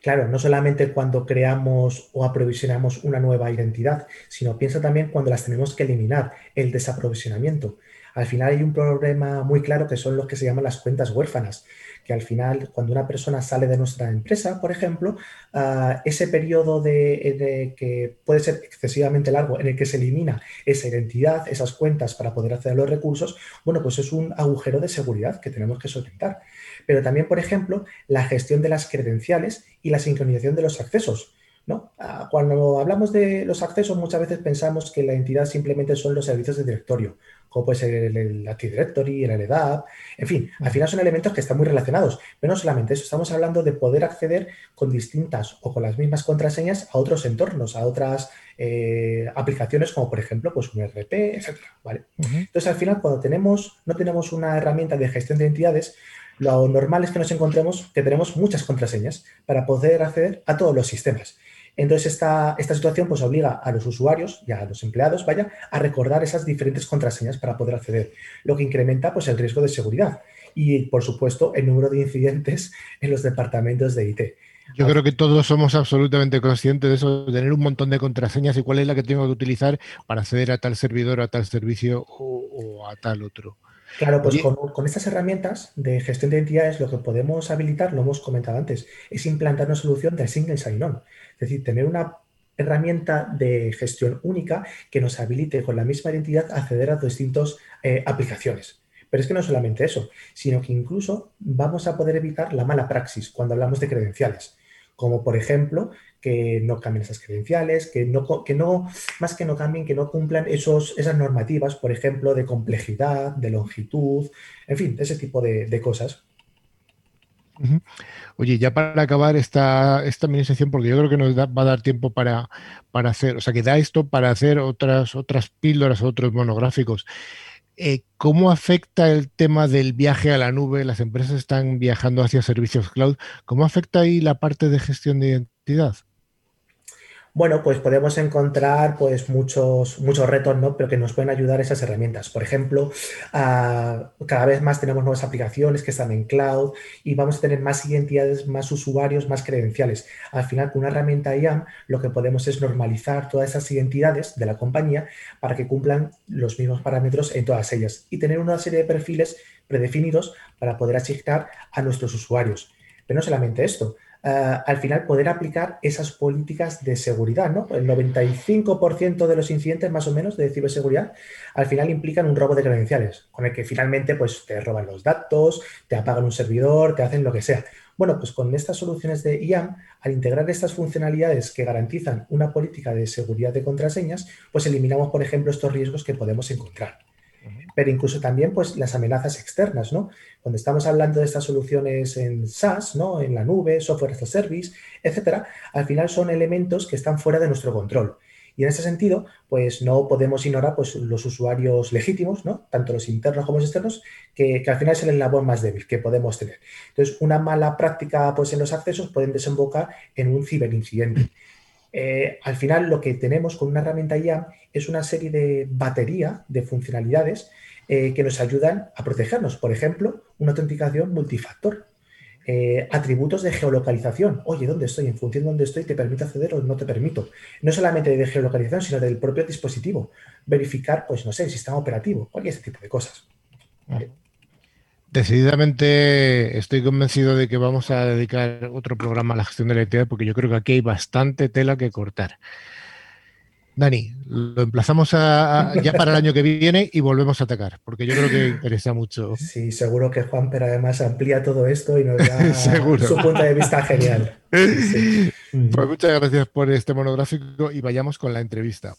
Claro, no solamente cuando creamos o aprovisionamos una nueva identidad, sino piensa también cuando las tenemos que eliminar, el desaprovisionamiento. Al final hay un problema muy claro que son los que se llaman las cuentas huérfanas que al final, cuando una persona sale de nuestra empresa, por ejemplo, ah, ese periodo de, que puede ser excesivamente largo en el que se elimina esa identidad, esas cuentas para poder acceder a los recursos, bueno, pues es un agujero de seguridad que tenemos que solventar. Pero también, por ejemplo, la gestión de las credenciales y la sincronización de los accesos. ¿no? Ah, cuando hablamos de los accesos, muchas veces pensamos que la entidad simplemente son los servicios de directorio como puede ser el, Active Directory, el LDAP, en fin, al final son elementos que están muy relacionados, pero no solamente eso, estamos hablando de poder acceder con distintas o con las mismas contraseñas a otros entornos, a otras eh, aplicaciones como por ejemplo pues un RP, etc. ¿vale? Entonces al final cuando tenemos, no tenemos una herramienta de gestión de entidades, lo normal es que nos encontremos que tenemos muchas contraseñas para poder acceder a todos los sistemas. Entonces, esta, esta situación pues, obliga a los usuarios y a los empleados vaya, a recordar esas diferentes contraseñas para poder acceder, lo que incrementa pues, el riesgo de seguridad y, por supuesto, el número de incidentes en los departamentos de IT. Yo creo que todos somos absolutamente conscientes de eso, de tener un montón de contraseñas y cuál es la que tengo que utilizar para acceder a tal servidor, a tal servicio o, a tal otro. Claro, pues con, con, estas herramientas de gestión de identidades lo que podemos habilitar, lo hemos comentado antes, es implantar una solución de single sign-on. Es decir, tener una herramienta de gestión única que nos habilite con la misma identidad acceder a distintas eh, aplicaciones. Pero es que no solamente eso, sino que incluso vamos a poder evitar la mala praxis cuando hablamos de credenciales, como por ejemplo que no cambien esas credenciales, que no, que no más que no cambien, que no cumplan esos, esas normativas, por ejemplo, de complejidad, de longitud, en fin, ese tipo de cosas. Oye, ya para acabar esta, esta administración, porque yo creo que nos va a dar tiempo para, para, hacer, o sea, que da esto para hacer otras, otras píldoras, otros monográficos. Eh, ¿Cómo afecta el tema del viaje a la nube? Las empresas están viajando hacia servicios cloud. ¿Cómo afecta ahí la parte de gestión de identidad? Bueno, pues podemos encontrar pues muchos, muchos retos, ¿no? Pero que nos pueden ayudar esas herramientas. Por ejemplo, ah, cada vez más tenemos nuevas aplicaciones que están en cloud y vamos a tener más identidades, más usuarios, más credenciales. Al final, con una herramienta IAM, lo que podemos es normalizar todas esas identidades de la compañía para que cumplan los mismos parámetros en todas ellas y tener una serie de perfiles predefinidos para poder asignar a nuestros usuarios. Pero no solamente esto, eh, al final poder aplicar esas políticas de seguridad. ¿no? El 95% de los incidentes más o menos de ciberseguridad al final implican un robo de credenciales, con el que finalmente pues, te roban los datos, te apagan un servidor, te hacen lo que sea. Bueno, pues con estas soluciones de IAM, al integrar estas funcionalidades que garantizan una política de seguridad de contraseñas, pues eliminamos, por ejemplo, estos riesgos que podemos encontrar. Pero incluso también pues, las amenazas externas, ¿no? Cuando estamos hablando de estas soluciones en SaaS, ¿no? En la nube, software as a service, etcétera, al final son elementos que están fuera de nuestro control. Y en ese sentido, pues no podemos ignorar pues, los usuarios legítimos, ¿no? tanto los internos como los externos, que, al final es el eslabón más débil que podemos tener. Entonces, una mala práctica pues, en los accesos pueden desembocar en un ciberincidente. Eh, al final, lo que tenemos con una herramienta IAM es una serie de batería de funcionalidades eh, que nos ayudan a protegernos. Por ejemplo, una autenticación multifactor. Eh, atributos de geolocalización. Oye, ¿dónde estoy? En función de dónde estoy, ¿te permite acceder o no te permito? No solamente de geolocalización, sino del propio dispositivo. Verificar, pues no sé, el sistema operativo, cualquier ese tipo de cosas. Decididamente estoy convencido de que vamos a dedicar otro programa a la gestión de la identidad porque yo creo que aquí hay bastante tela que cortar. Dani, lo emplazamos ya para el año que viene y volvemos a atacar, porque yo creo que interesa mucho. Sí, seguro que Juan, pero además amplía todo esto y nos da su punto de vista genial. Pues muchas gracias por este monográfico y vayamos con la entrevista.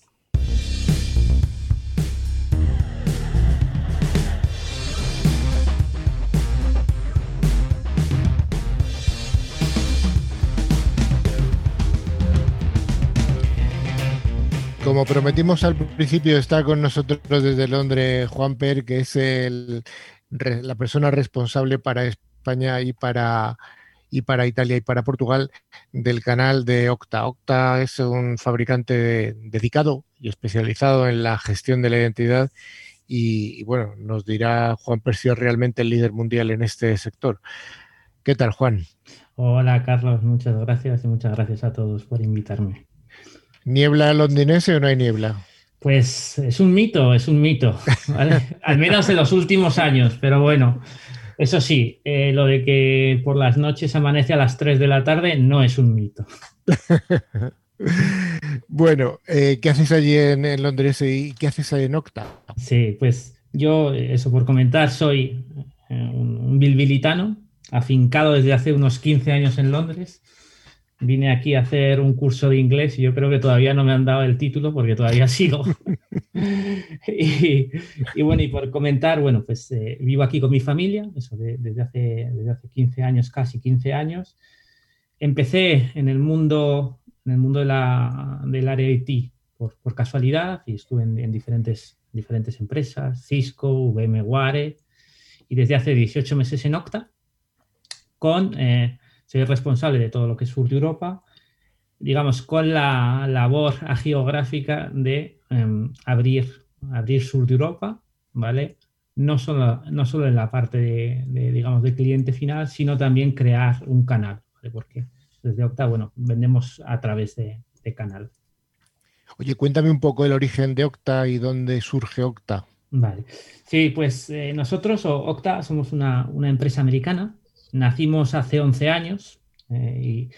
Como prometimos al principio, está con nosotros desde Londres Juan Per, que es la persona responsable para España y para, y Italia y para Portugal del canal de Octa. Octa es un fabricante dedicado y especializado en la gestión de la identidad y, bueno, nos dirá Juan Per si es realmente el líder mundial en este sector. ¿Qué tal, Juan? Hola, Carlos. Muchas gracias y muchas gracias a todos por invitarme. ¿Niebla londinense o no hay niebla? Pues es un mito, es un mito, al menos en los últimos años, pero bueno, eso sí, eh, lo de que por las noches amanece a las 3 de la tarde no es un mito. bueno, eh, ¿qué haces allí en, Londres y qué haces en Octa? Sí, pues yo, eso por comentar, soy eh, un, un bilbilitano, afincado desde hace unos 15 años en Londres vine aquí a hacer un curso de inglés y yo creo que todavía no me han dado el título porque todavía sigo. y, bueno, y por comentar, bueno, pues eh, vivo aquí con mi familia, eso desde, hace, desde hace 15 años, casi 15 años. Empecé en el mundo, en el mundo de la, del área IT por, por casualidad y estuve en, diferentes, diferentes empresas, Cisco, VMware, y desde hace 18 meses en Octa, con... Eh, soy responsable de todo lo que es sur de Europa, digamos, con la labor geográfica de em, abrir, abrir sur de Europa, ¿vale? No solo, no solo en la parte de, digamos, de cliente final, sino también crear un canal, ¿vale? Porque desde Octa, bueno, vendemos a través de, canal. Oye, cuéntame un poco el origen de Octa y dónde surge Octa. Vale. Sí, pues eh, nosotros, Octa, somos una, una empresa americana nacimos hace 11 años eh, y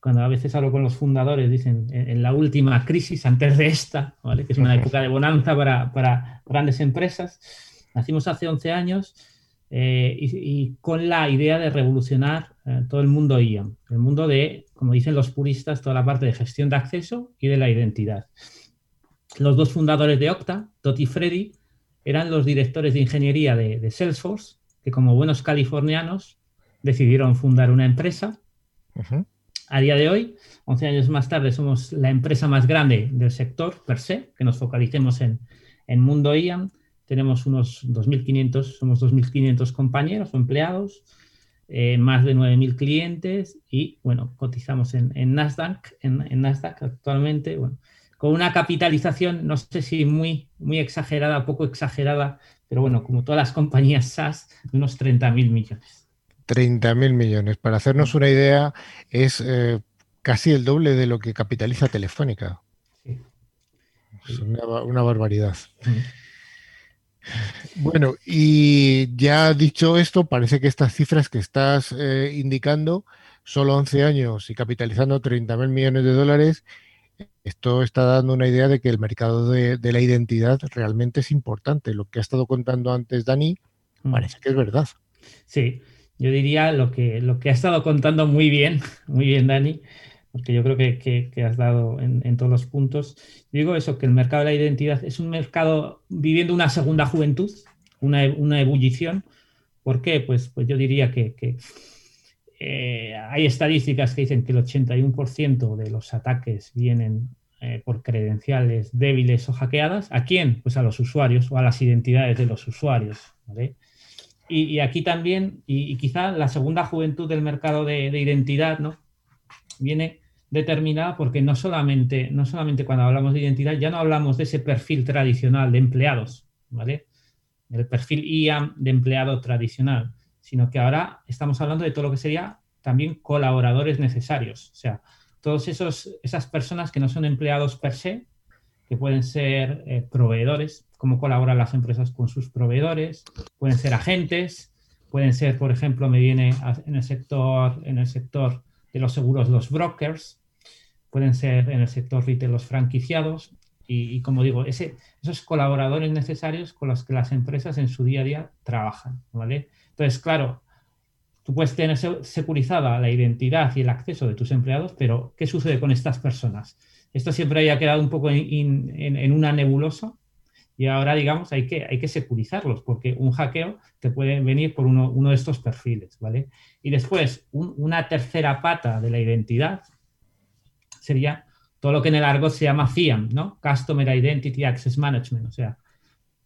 cuando a veces hablo con los fundadores, dicen en, la última crisis, antes de esta, que es una época de bonanza para, grandes empresas, nacimos hace 11 años eh, y, con la idea de revolucionar eh, todo el mundo IAM, el mundo de, como dicen los puristas, toda la parte de gestión de acceso y de la identidad. Los dos fundadores de Okta, Totti y Freddy, eran los directores de ingeniería de, de Salesforce, que como buenos californianos decidieron fundar una empresa. A día de hoy, 11 años más tarde, somos la empresa más grande del sector per se, que nos focalicemos en, en mundo IAM. Tenemos unos 2.500, somos 2.500 compañeros o empleados, eh, más de 9.000 clientes y, bueno, cotizamos en, en Nasdaq, en, Nasdaq actualmente, bueno, con una capitalización, no sé si muy, muy exagerada, poco exagerada, pero bueno, como todas las compañías SaaS, unos 30.000 millones. 30 mil millones. Para hacernos una idea, es eh, casi el doble de lo que capitaliza Telefónica. Es una, barbaridad. Bueno, y ya dicho esto, parece que estas cifras que estás eh, indicando, solo 11 años y capitalizando 30 mil millones de dólares, esto está dando una idea de que el mercado de, de, la identidad realmente es importante. Lo que ha estado contando antes Dani parece que es verdad. Sí, yo diría lo que, lo que ha estado contando muy bien, muy bien Dani, porque yo creo que, que, has dado en, en, todos los puntos. digo eso, que el mercado de la identidad es un mercado viviendo una segunda juventud, una, ebullición. ¿Por qué? Pues, pues yo diría que, eh, hay estadísticas que dicen que el 81% de los ataques vienen eh, por credenciales débiles o hackeadas. ¿A quién? Pues a los usuarios o a las identidades de los usuarios. Y, aquí también, y, quizá la segunda juventud del mercado de, de identidad, ¿no? Viene determinada porque no solamente, no solamente cuando hablamos de identidad, ya no hablamos de ese perfil tradicional de empleados, ¿vale? El perfil IAM de empleado tradicional, sino que ahora estamos hablando de todo lo que sería también colaboradores necesarios, o sea, todos esos esas personas que no son empleados per se, que pueden ser eh, proveedores, cómo colaboran las empresas con sus proveedores, pueden ser agentes, pueden ser, por ejemplo, me viene en el sector en el sector de los seguros los brokers, pueden ser en el sector retail los franquiciados y, como digo, ese, esos colaboradores necesarios con los que las empresas en su día a día trabajan, ¿vale? Entonces, claro, tú puedes tener securizada la identidad y el acceso de tus empleados, pero ¿qué sucede con estas personas? Esto siempre haya quedado un poco en, una nebulosa y ahora, digamos, hay que, hay que securizarlos porque un hackeo te puede venir por uno, uno de estos perfiles, ¿vale? Y después, una tercera pata de la identidad sería todo lo que en el argot se llama CIAM, ¿no? Customer Identity Access Management, o sea,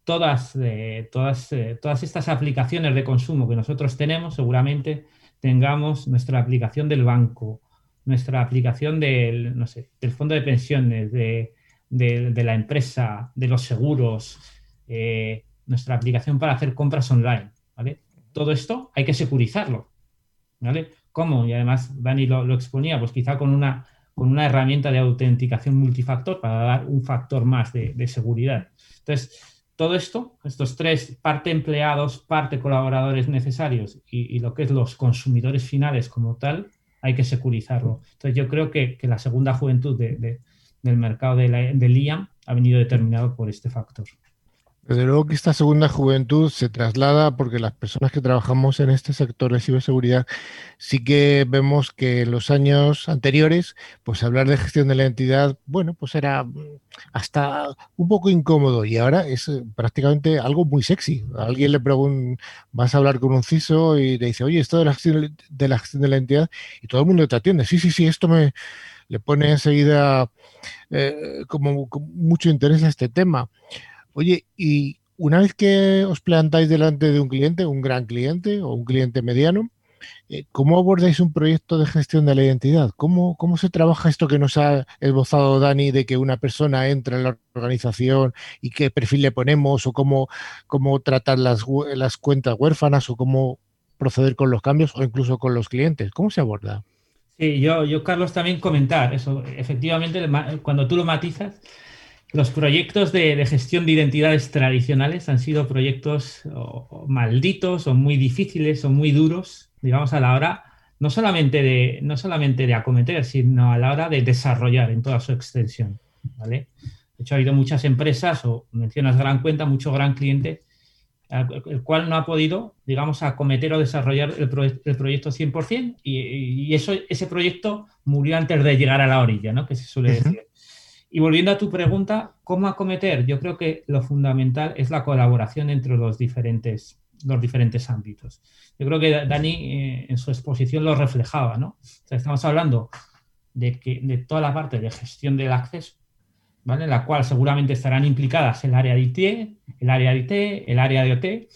todas, eh, todas, eh, todas estas aplicaciones de consumo que nosotros tenemos, seguramente tengamos nuestra aplicación del banco, nuestra aplicación del, no sé, del fondo de pensiones, de, la empresa, de los seguros, eh, nuestra aplicación para hacer compras online, ¿vale? Todo esto hay que securizarlo, ¿vale? ¿Cómo? Y además Dani lo, exponía, pues quizá con una, con una herramienta de autenticación multifactor para dar un factor más de, seguridad. Entonces, todo esto, estos tres, parte empleados, parte colaboradores necesarios y, lo que es los consumidores finales como tal, hay que securizarlo. Entonces, yo creo que, la segunda juventud del mercado de del IAM ha venido determinado por este factor. Desde luego que esta segunda juventud se traslada porque las personas que trabajamos en este sector de ciberseguridad sí que vemos que en los años anteriores, pues hablar de gestión de la entidad, bueno, pues era hasta un poco incómodo y ahora es eh, prácticamente algo muy sexy. alguien le pregunta, vas a hablar con un CISO y le dice, oye, esto de la gestión de la, gestión de la entidad y todo el mundo te atiende. Sí, sí, sí, esto me le pone enseguida eh, como mucho interés a este tema. Oye, y una vez que os plantáis delante de un cliente, un gran cliente o un cliente mediano, eh, ¿cómo abordáis un proyecto de gestión de la identidad? ¿Cómo, ¿Cómo se trabaja esto que nos ha esbozado Dani de que una persona entra en la organización y qué perfil le ponemos o cómo, cómo tratar las, las cuentas huérfanas o cómo proceder con los cambios o incluso con los clientes? ¿Cómo se aborda? Sí, yo, yo Carlos, también comentar eso. Efectivamente, cuando tú lo matizas, los proyectos de, gestión de identidades tradicionales han sido proyectos malditos o muy difíciles o muy duros, digamos, a la hora no solamente de, no solamente de acometer, sino a la hora de desarrollar en toda su extensión. ¿vale? De hecho, ha habido muchas empresas, o mencionas gran cuenta, mucho gran cliente, el cual no ha podido, digamos, acometer o desarrollar el, proyecto 100% y, y, eso, ese proyecto murió antes de llegar a la orilla, ¿no? que se suele decir. Y volviendo a tu pregunta, ¿cómo acometer? Yo creo que lo fundamental es la colaboración entre los diferentes, los diferentes ámbitos. Yo creo que Dani eh, en su exposición lo reflejaba, ¿no? estamos hablando de, que, de toda la parte de gestión del acceso, ¿vale? En la cual seguramente estarán implicadas el área de IT, el área de IT, el área de OT,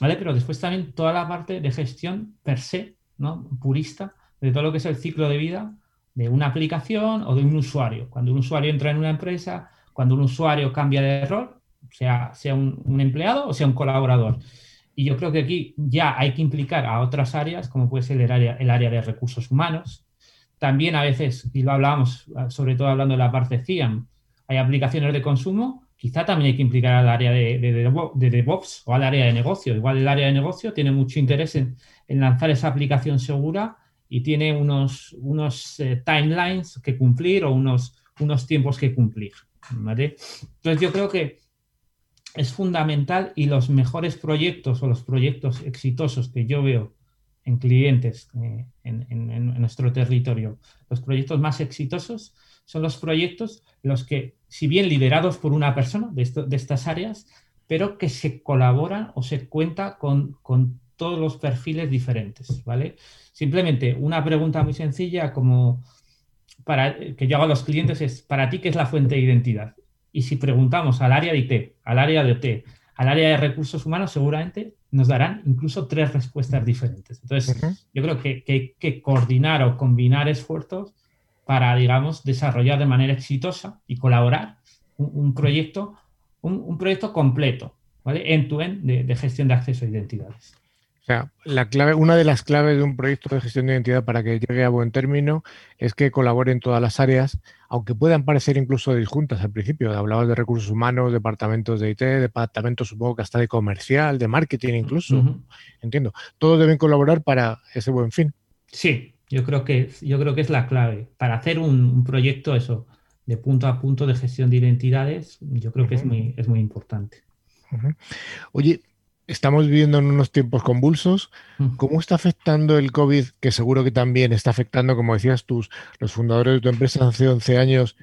¿vale? Pero después también toda la parte de gestión per se, ¿no? Purista, de todo lo que es el ciclo de vida de una aplicación o de un usuario. Cuando un usuario entra en una empresa, cuando un usuario cambia de rol, sea, sea un, empleado o sea un colaborador. Y yo creo que aquí ya hay que implicar a otras áreas, como puede ser el área, el área de recursos humanos. También a veces, y lo hablábamos, sobre todo hablando de la parte CIAM, hay aplicaciones de consumo, quizá también hay que implicar al área de, de, DevOps o al área de negocio. Igual el área de negocio tiene mucho interés en, en lanzar esa aplicación segura y tiene unos, unos eh, timelines que cumplir o unos, unos tiempos que cumplir. Entonces yo creo que es fundamental y los mejores proyectos o los proyectos exitosos que yo veo en clientes eh, en, nuestro territorio, los proyectos más exitosos son los proyectos los que, si bien liderados por una persona de, de estas áreas, pero que se colabora o se cuenta con, todos los perfiles diferentes, ¿vale? Simplemente una pregunta muy sencilla como para, que yo hago a los clientes es, ¿para ti qué es la fuente de identidad? Y si preguntamos al área de IT, al área de OT, al área de recursos humanos, seguramente nos darán incluso tres respuestas diferentes. Entonces, yo creo que, hay que coordinar o combinar esfuerzos para, digamos, desarrollar de manera exitosa y colaborar un, proyecto, un, proyecto completo, ¿vale? End-to-end de, gestión de acceso a identidades. O sea, la clave, una de las claves de un proyecto de gestión de identidad para que llegue a buen término es que colaboren todas las áreas, aunque puedan parecer incluso disjuntas al principio. Hablabas de recursos humanos, departamentos de IT, departamentos supongo que hasta de comercial, de marketing incluso. Entiendo. Todos deben colaborar para ese buen fin. Sí, yo creo que, yo creo que es la clave. Para hacer un proyecto, eso, de punto a punto de gestión de identidades, yo creo que es muy, es muy importante. Oye, estamos viviendo en unos tiempos convulsos. ¿Cómo está afectando el COVID, que seguro que también está afectando, como decías tú, los fundadores de tu empresa hace 11 años?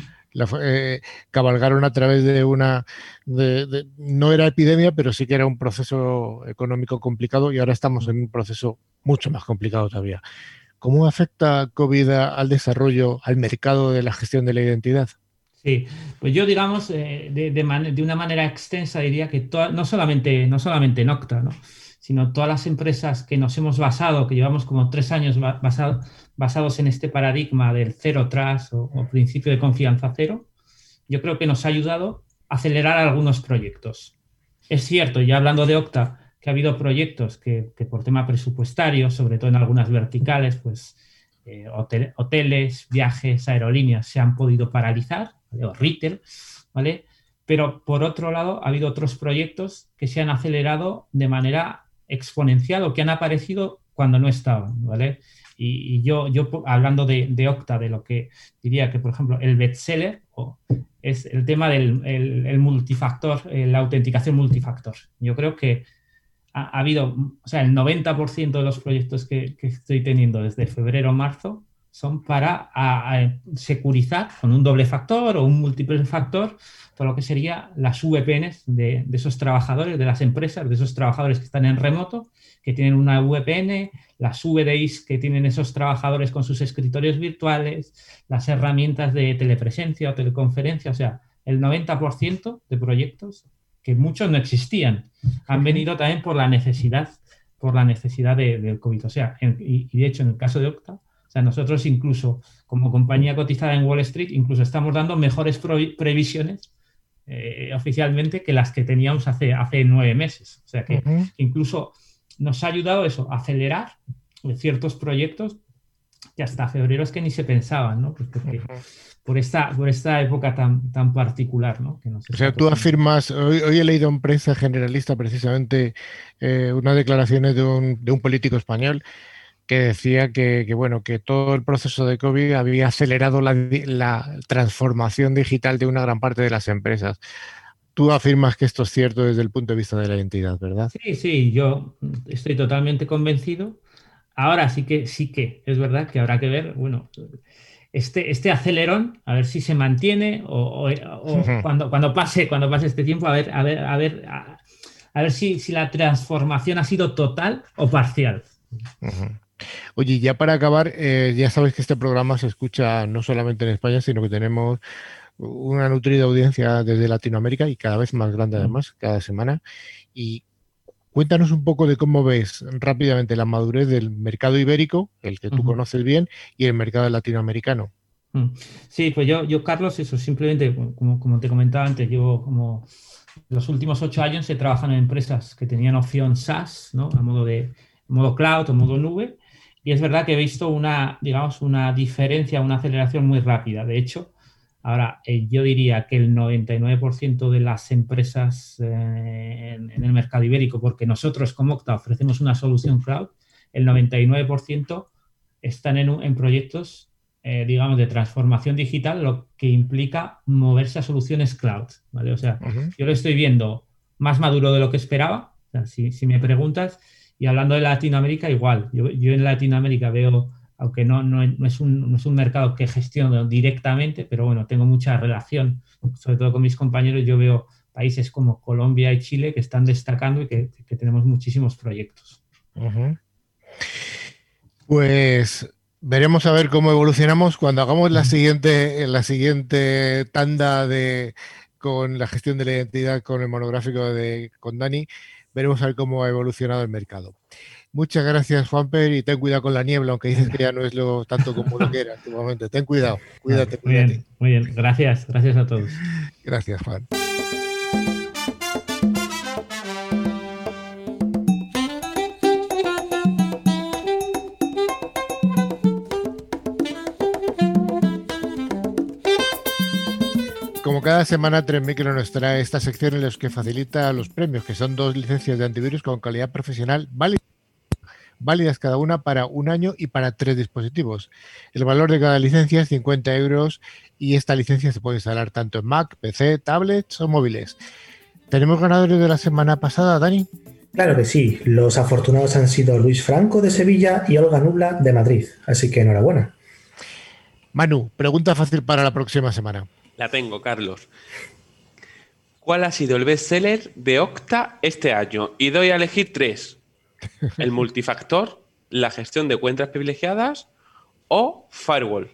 Eh, cabalgaron a través de una, no era epidemia, pero sí que era un proceso económico complicado y ahora estamos en un proceso mucho más complicado todavía. ¿Cómo afecta COVID al desarrollo, al mercado de la gestión de la identidad? Sí, pues yo digamos eh, de, una manera extensa diría que no, solamente, no solamente en Octa, ¿no? sino todas las empresas que nos hemos basado, que llevamos como tres años basados en este paradigma del cero tras o, principio de confianza cero, yo creo que nos ha ayudado a acelerar algunos proyectos. Es cierto, ya hablando de Octa, que ha habido proyectos que, por tema presupuestario, sobre todo en algunas verticales, pues eh, hoteles, viajes, aerolíneas se han podido paralizar, o retail, ¿vale? Pero por otro lado, ha habido otros proyectos que se han acelerado de manera exponencial o que han aparecido cuando no estaban, ¿vale? Y, yo, yo, hablando de, de, Octa, de lo que diría que, por ejemplo, el bestseller es el tema del multifactor, eh, la autenticación multifactor. Yo creo que ha, habido, o sea, el 90% de los proyectos que, estoy teniendo desde febrero a son para securizar con un doble factor o un múltiple factor todo lo que sería las VPNs de, esos trabajadores, de las empresas, de esos trabajadores que están en remoto, que tienen una VPN, las VDIs que tienen esos trabajadores con sus escritorios virtuales, las herramientas de telepresencia o teleconferencia, o sea, el 90% de proyectos que muchos no existían. Han venido también por la necesidad, por la necesidad del COVID. O sea, y, de hecho, en el caso de Octa, sea, nosotros incluso como compañía cotizada en Wall Street, incluso estamos dando mejores previsiones eh, oficialmente que las que teníamos hace, hace nueve meses. O sea que incluso nos ha ayudado eso, a acelerar ciertos proyectos que hasta febrero es que ni se pensaban, ¿no? Pues por esta, por esta época tan, tan particular. ¿no? o sea, tú afirmas, hoy, he leído en prensa generalista precisamente eh, unas declaraciones de un, de un, político español que decía que, bueno, que todo el proceso de COVID había acelerado la, la, transformación digital de una gran parte de las empresas. Tú afirmas que esto es cierto desde el punto de vista de la identidad, ¿verdad? Sí, sí, yo estoy totalmente convencido. Ahora sí que sí que es verdad que habrá que ver, bueno, este, este acelerón, a ver si se mantiene o, cuando, cuando, pase, cuando pase este tiempo, a ver, a ver, a ver, a, ver si, si, la transformación ha sido total o parcial. Oye, ya para acabar, eh, ya sabes que este programa se escucha no solamente en España, sino que tenemos una nutrida audiencia desde Latinoamérica y cada vez más grande además, cada semana. Y Cuéntanos un poco de cómo ves rápidamente la madurez del mercado ibérico, el que tú conoces bien, y el mercado latinoamericano. Mm. Sí, pues yo, yo Carlos, eso simplemente, como, como te comentaba antes, yo como los últimos ocho años he trabajado en empresas que tenían opción SaaS, ¿no? A modo de modo cloud o modo nube. Y es verdad que he visto una, digamos, una diferencia, una aceleración muy rápida. De hecho, Ahora, eh, yo diría que el 99% de las empresas eh, en, el mercado ibérico, porque nosotros como Octa ofrecemos una solución cloud, el 99% están en, proyectos, eh, digamos, de transformación digital, lo que implica moverse a soluciones cloud. ¿vale? O sea, yo lo estoy viendo más maduro de lo que esperaba. si, me preguntas, y hablando de Latinoamérica, igual. yo en Latinoamérica veo aunque no, no, es un, no, es un, mercado que gestiono directamente, pero bueno, tengo mucha relación, sobre todo con mis compañeros, yo veo países como Colombia y Chile que están destacando y que, tenemos muchísimos proyectos. Pues veremos a ver cómo evolucionamos cuando hagamos la siguiente, la siguiente tanda de con la gestión de la identidad con el monográfico de con Dani. Veremos a ver cómo ha evolucionado el mercado. Muchas gracias, Juanper, y ten cuidado con la niebla, aunque dices que ya no es lo tanto como lo que era antiguamente. Ten cuidado, cuídate, muy Bien, muy bien, gracias, gracias a todos. Gracias, Juan. Como cada semana, 3Micro nos trae esta sección en la que facilita los premios, que son dos licencias de antivirus con calidad profesional válidas válidas cada una para un año y para tres dispositivos. El valor de cada licencia es 50 euros y esta licencia se puede instalar tanto en Mac, PC, tablets o móviles. ¿Tenemos ganadores de la semana pasada, Dani? Claro que sí. Los afortunados han sido Luis Franco de Sevilla y Olga Nubla de Madrid. Así que enhorabuena. Manu, pregunta fácil para la próxima semana. La tengo, Carlos. ¿Cuál ha sido el bestseller de Octa este año? Y doy a elegir tres el multifactor, la gestión de cuentas privilegiadas o firewall.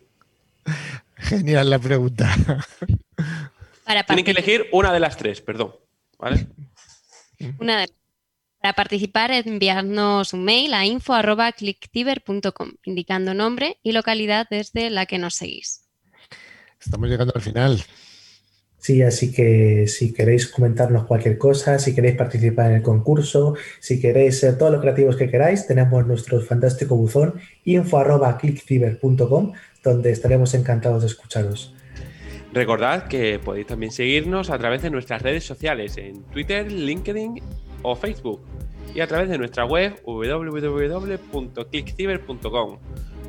Genial la pregunta. Tienen que elegir una de las tres, perdón. ¿Vale? Para participar, enviarnos un mail a info.clicktiver.com indicando nombre y localidad desde la que nos seguís. Estamos llegando al final. Sí, así que si queréis comentarnos cualquier cosa, si queréis participar en el concurso, si queréis ser todos los creativos que queráis, tenemos nuestro fantástico buzón info.clickciber.com donde estaremos encantados de escucharos. Recordad que podéis también seguirnos a través de nuestras redes sociales en Twitter, LinkedIn o Facebook y a través de nuestra web www.clickciber.com.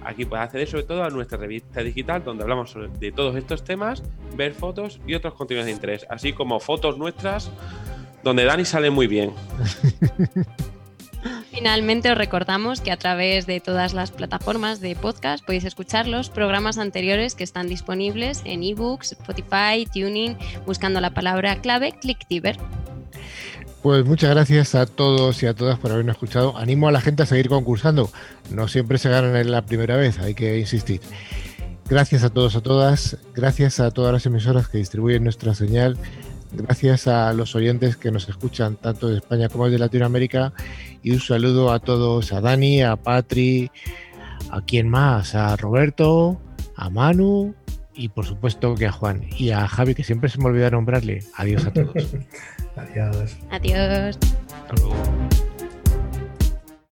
Aquí puedes acceder sobre todo a nuestra revista digital donde hablamos de todos estos temas, ver fotos y otros contenidos de interés, así como fotos nuestras donde Dani sale muy bien. Finalmente os recordamos que a través de todas las plataformas de podcast podéis escuchar los programas anteriores que están disponibles en ebooks, Spotify, Tuning, buscando la palabra clave ClickTiver. Pues muchas gracias a todos y a todas por habernos escuchado. Animo a la gente a seguir concursando. No siempre se ganan en la primera vez, hay que insistir. Gracias a todos, a todas. Gracias a todas las emisoras que distribuyen nuestra señal. Gracias a los oyentes que nos escuchan tanto de España como de Latinoamérica. Y un saludo a todos, a Dani, a Patri, a quien más, a Roberto, a Manu y por supuesto que a Juan y a Javi, que siempre se me olvida nombrarle. Adiós a todos. Adiós. Adiós. Hasta luego.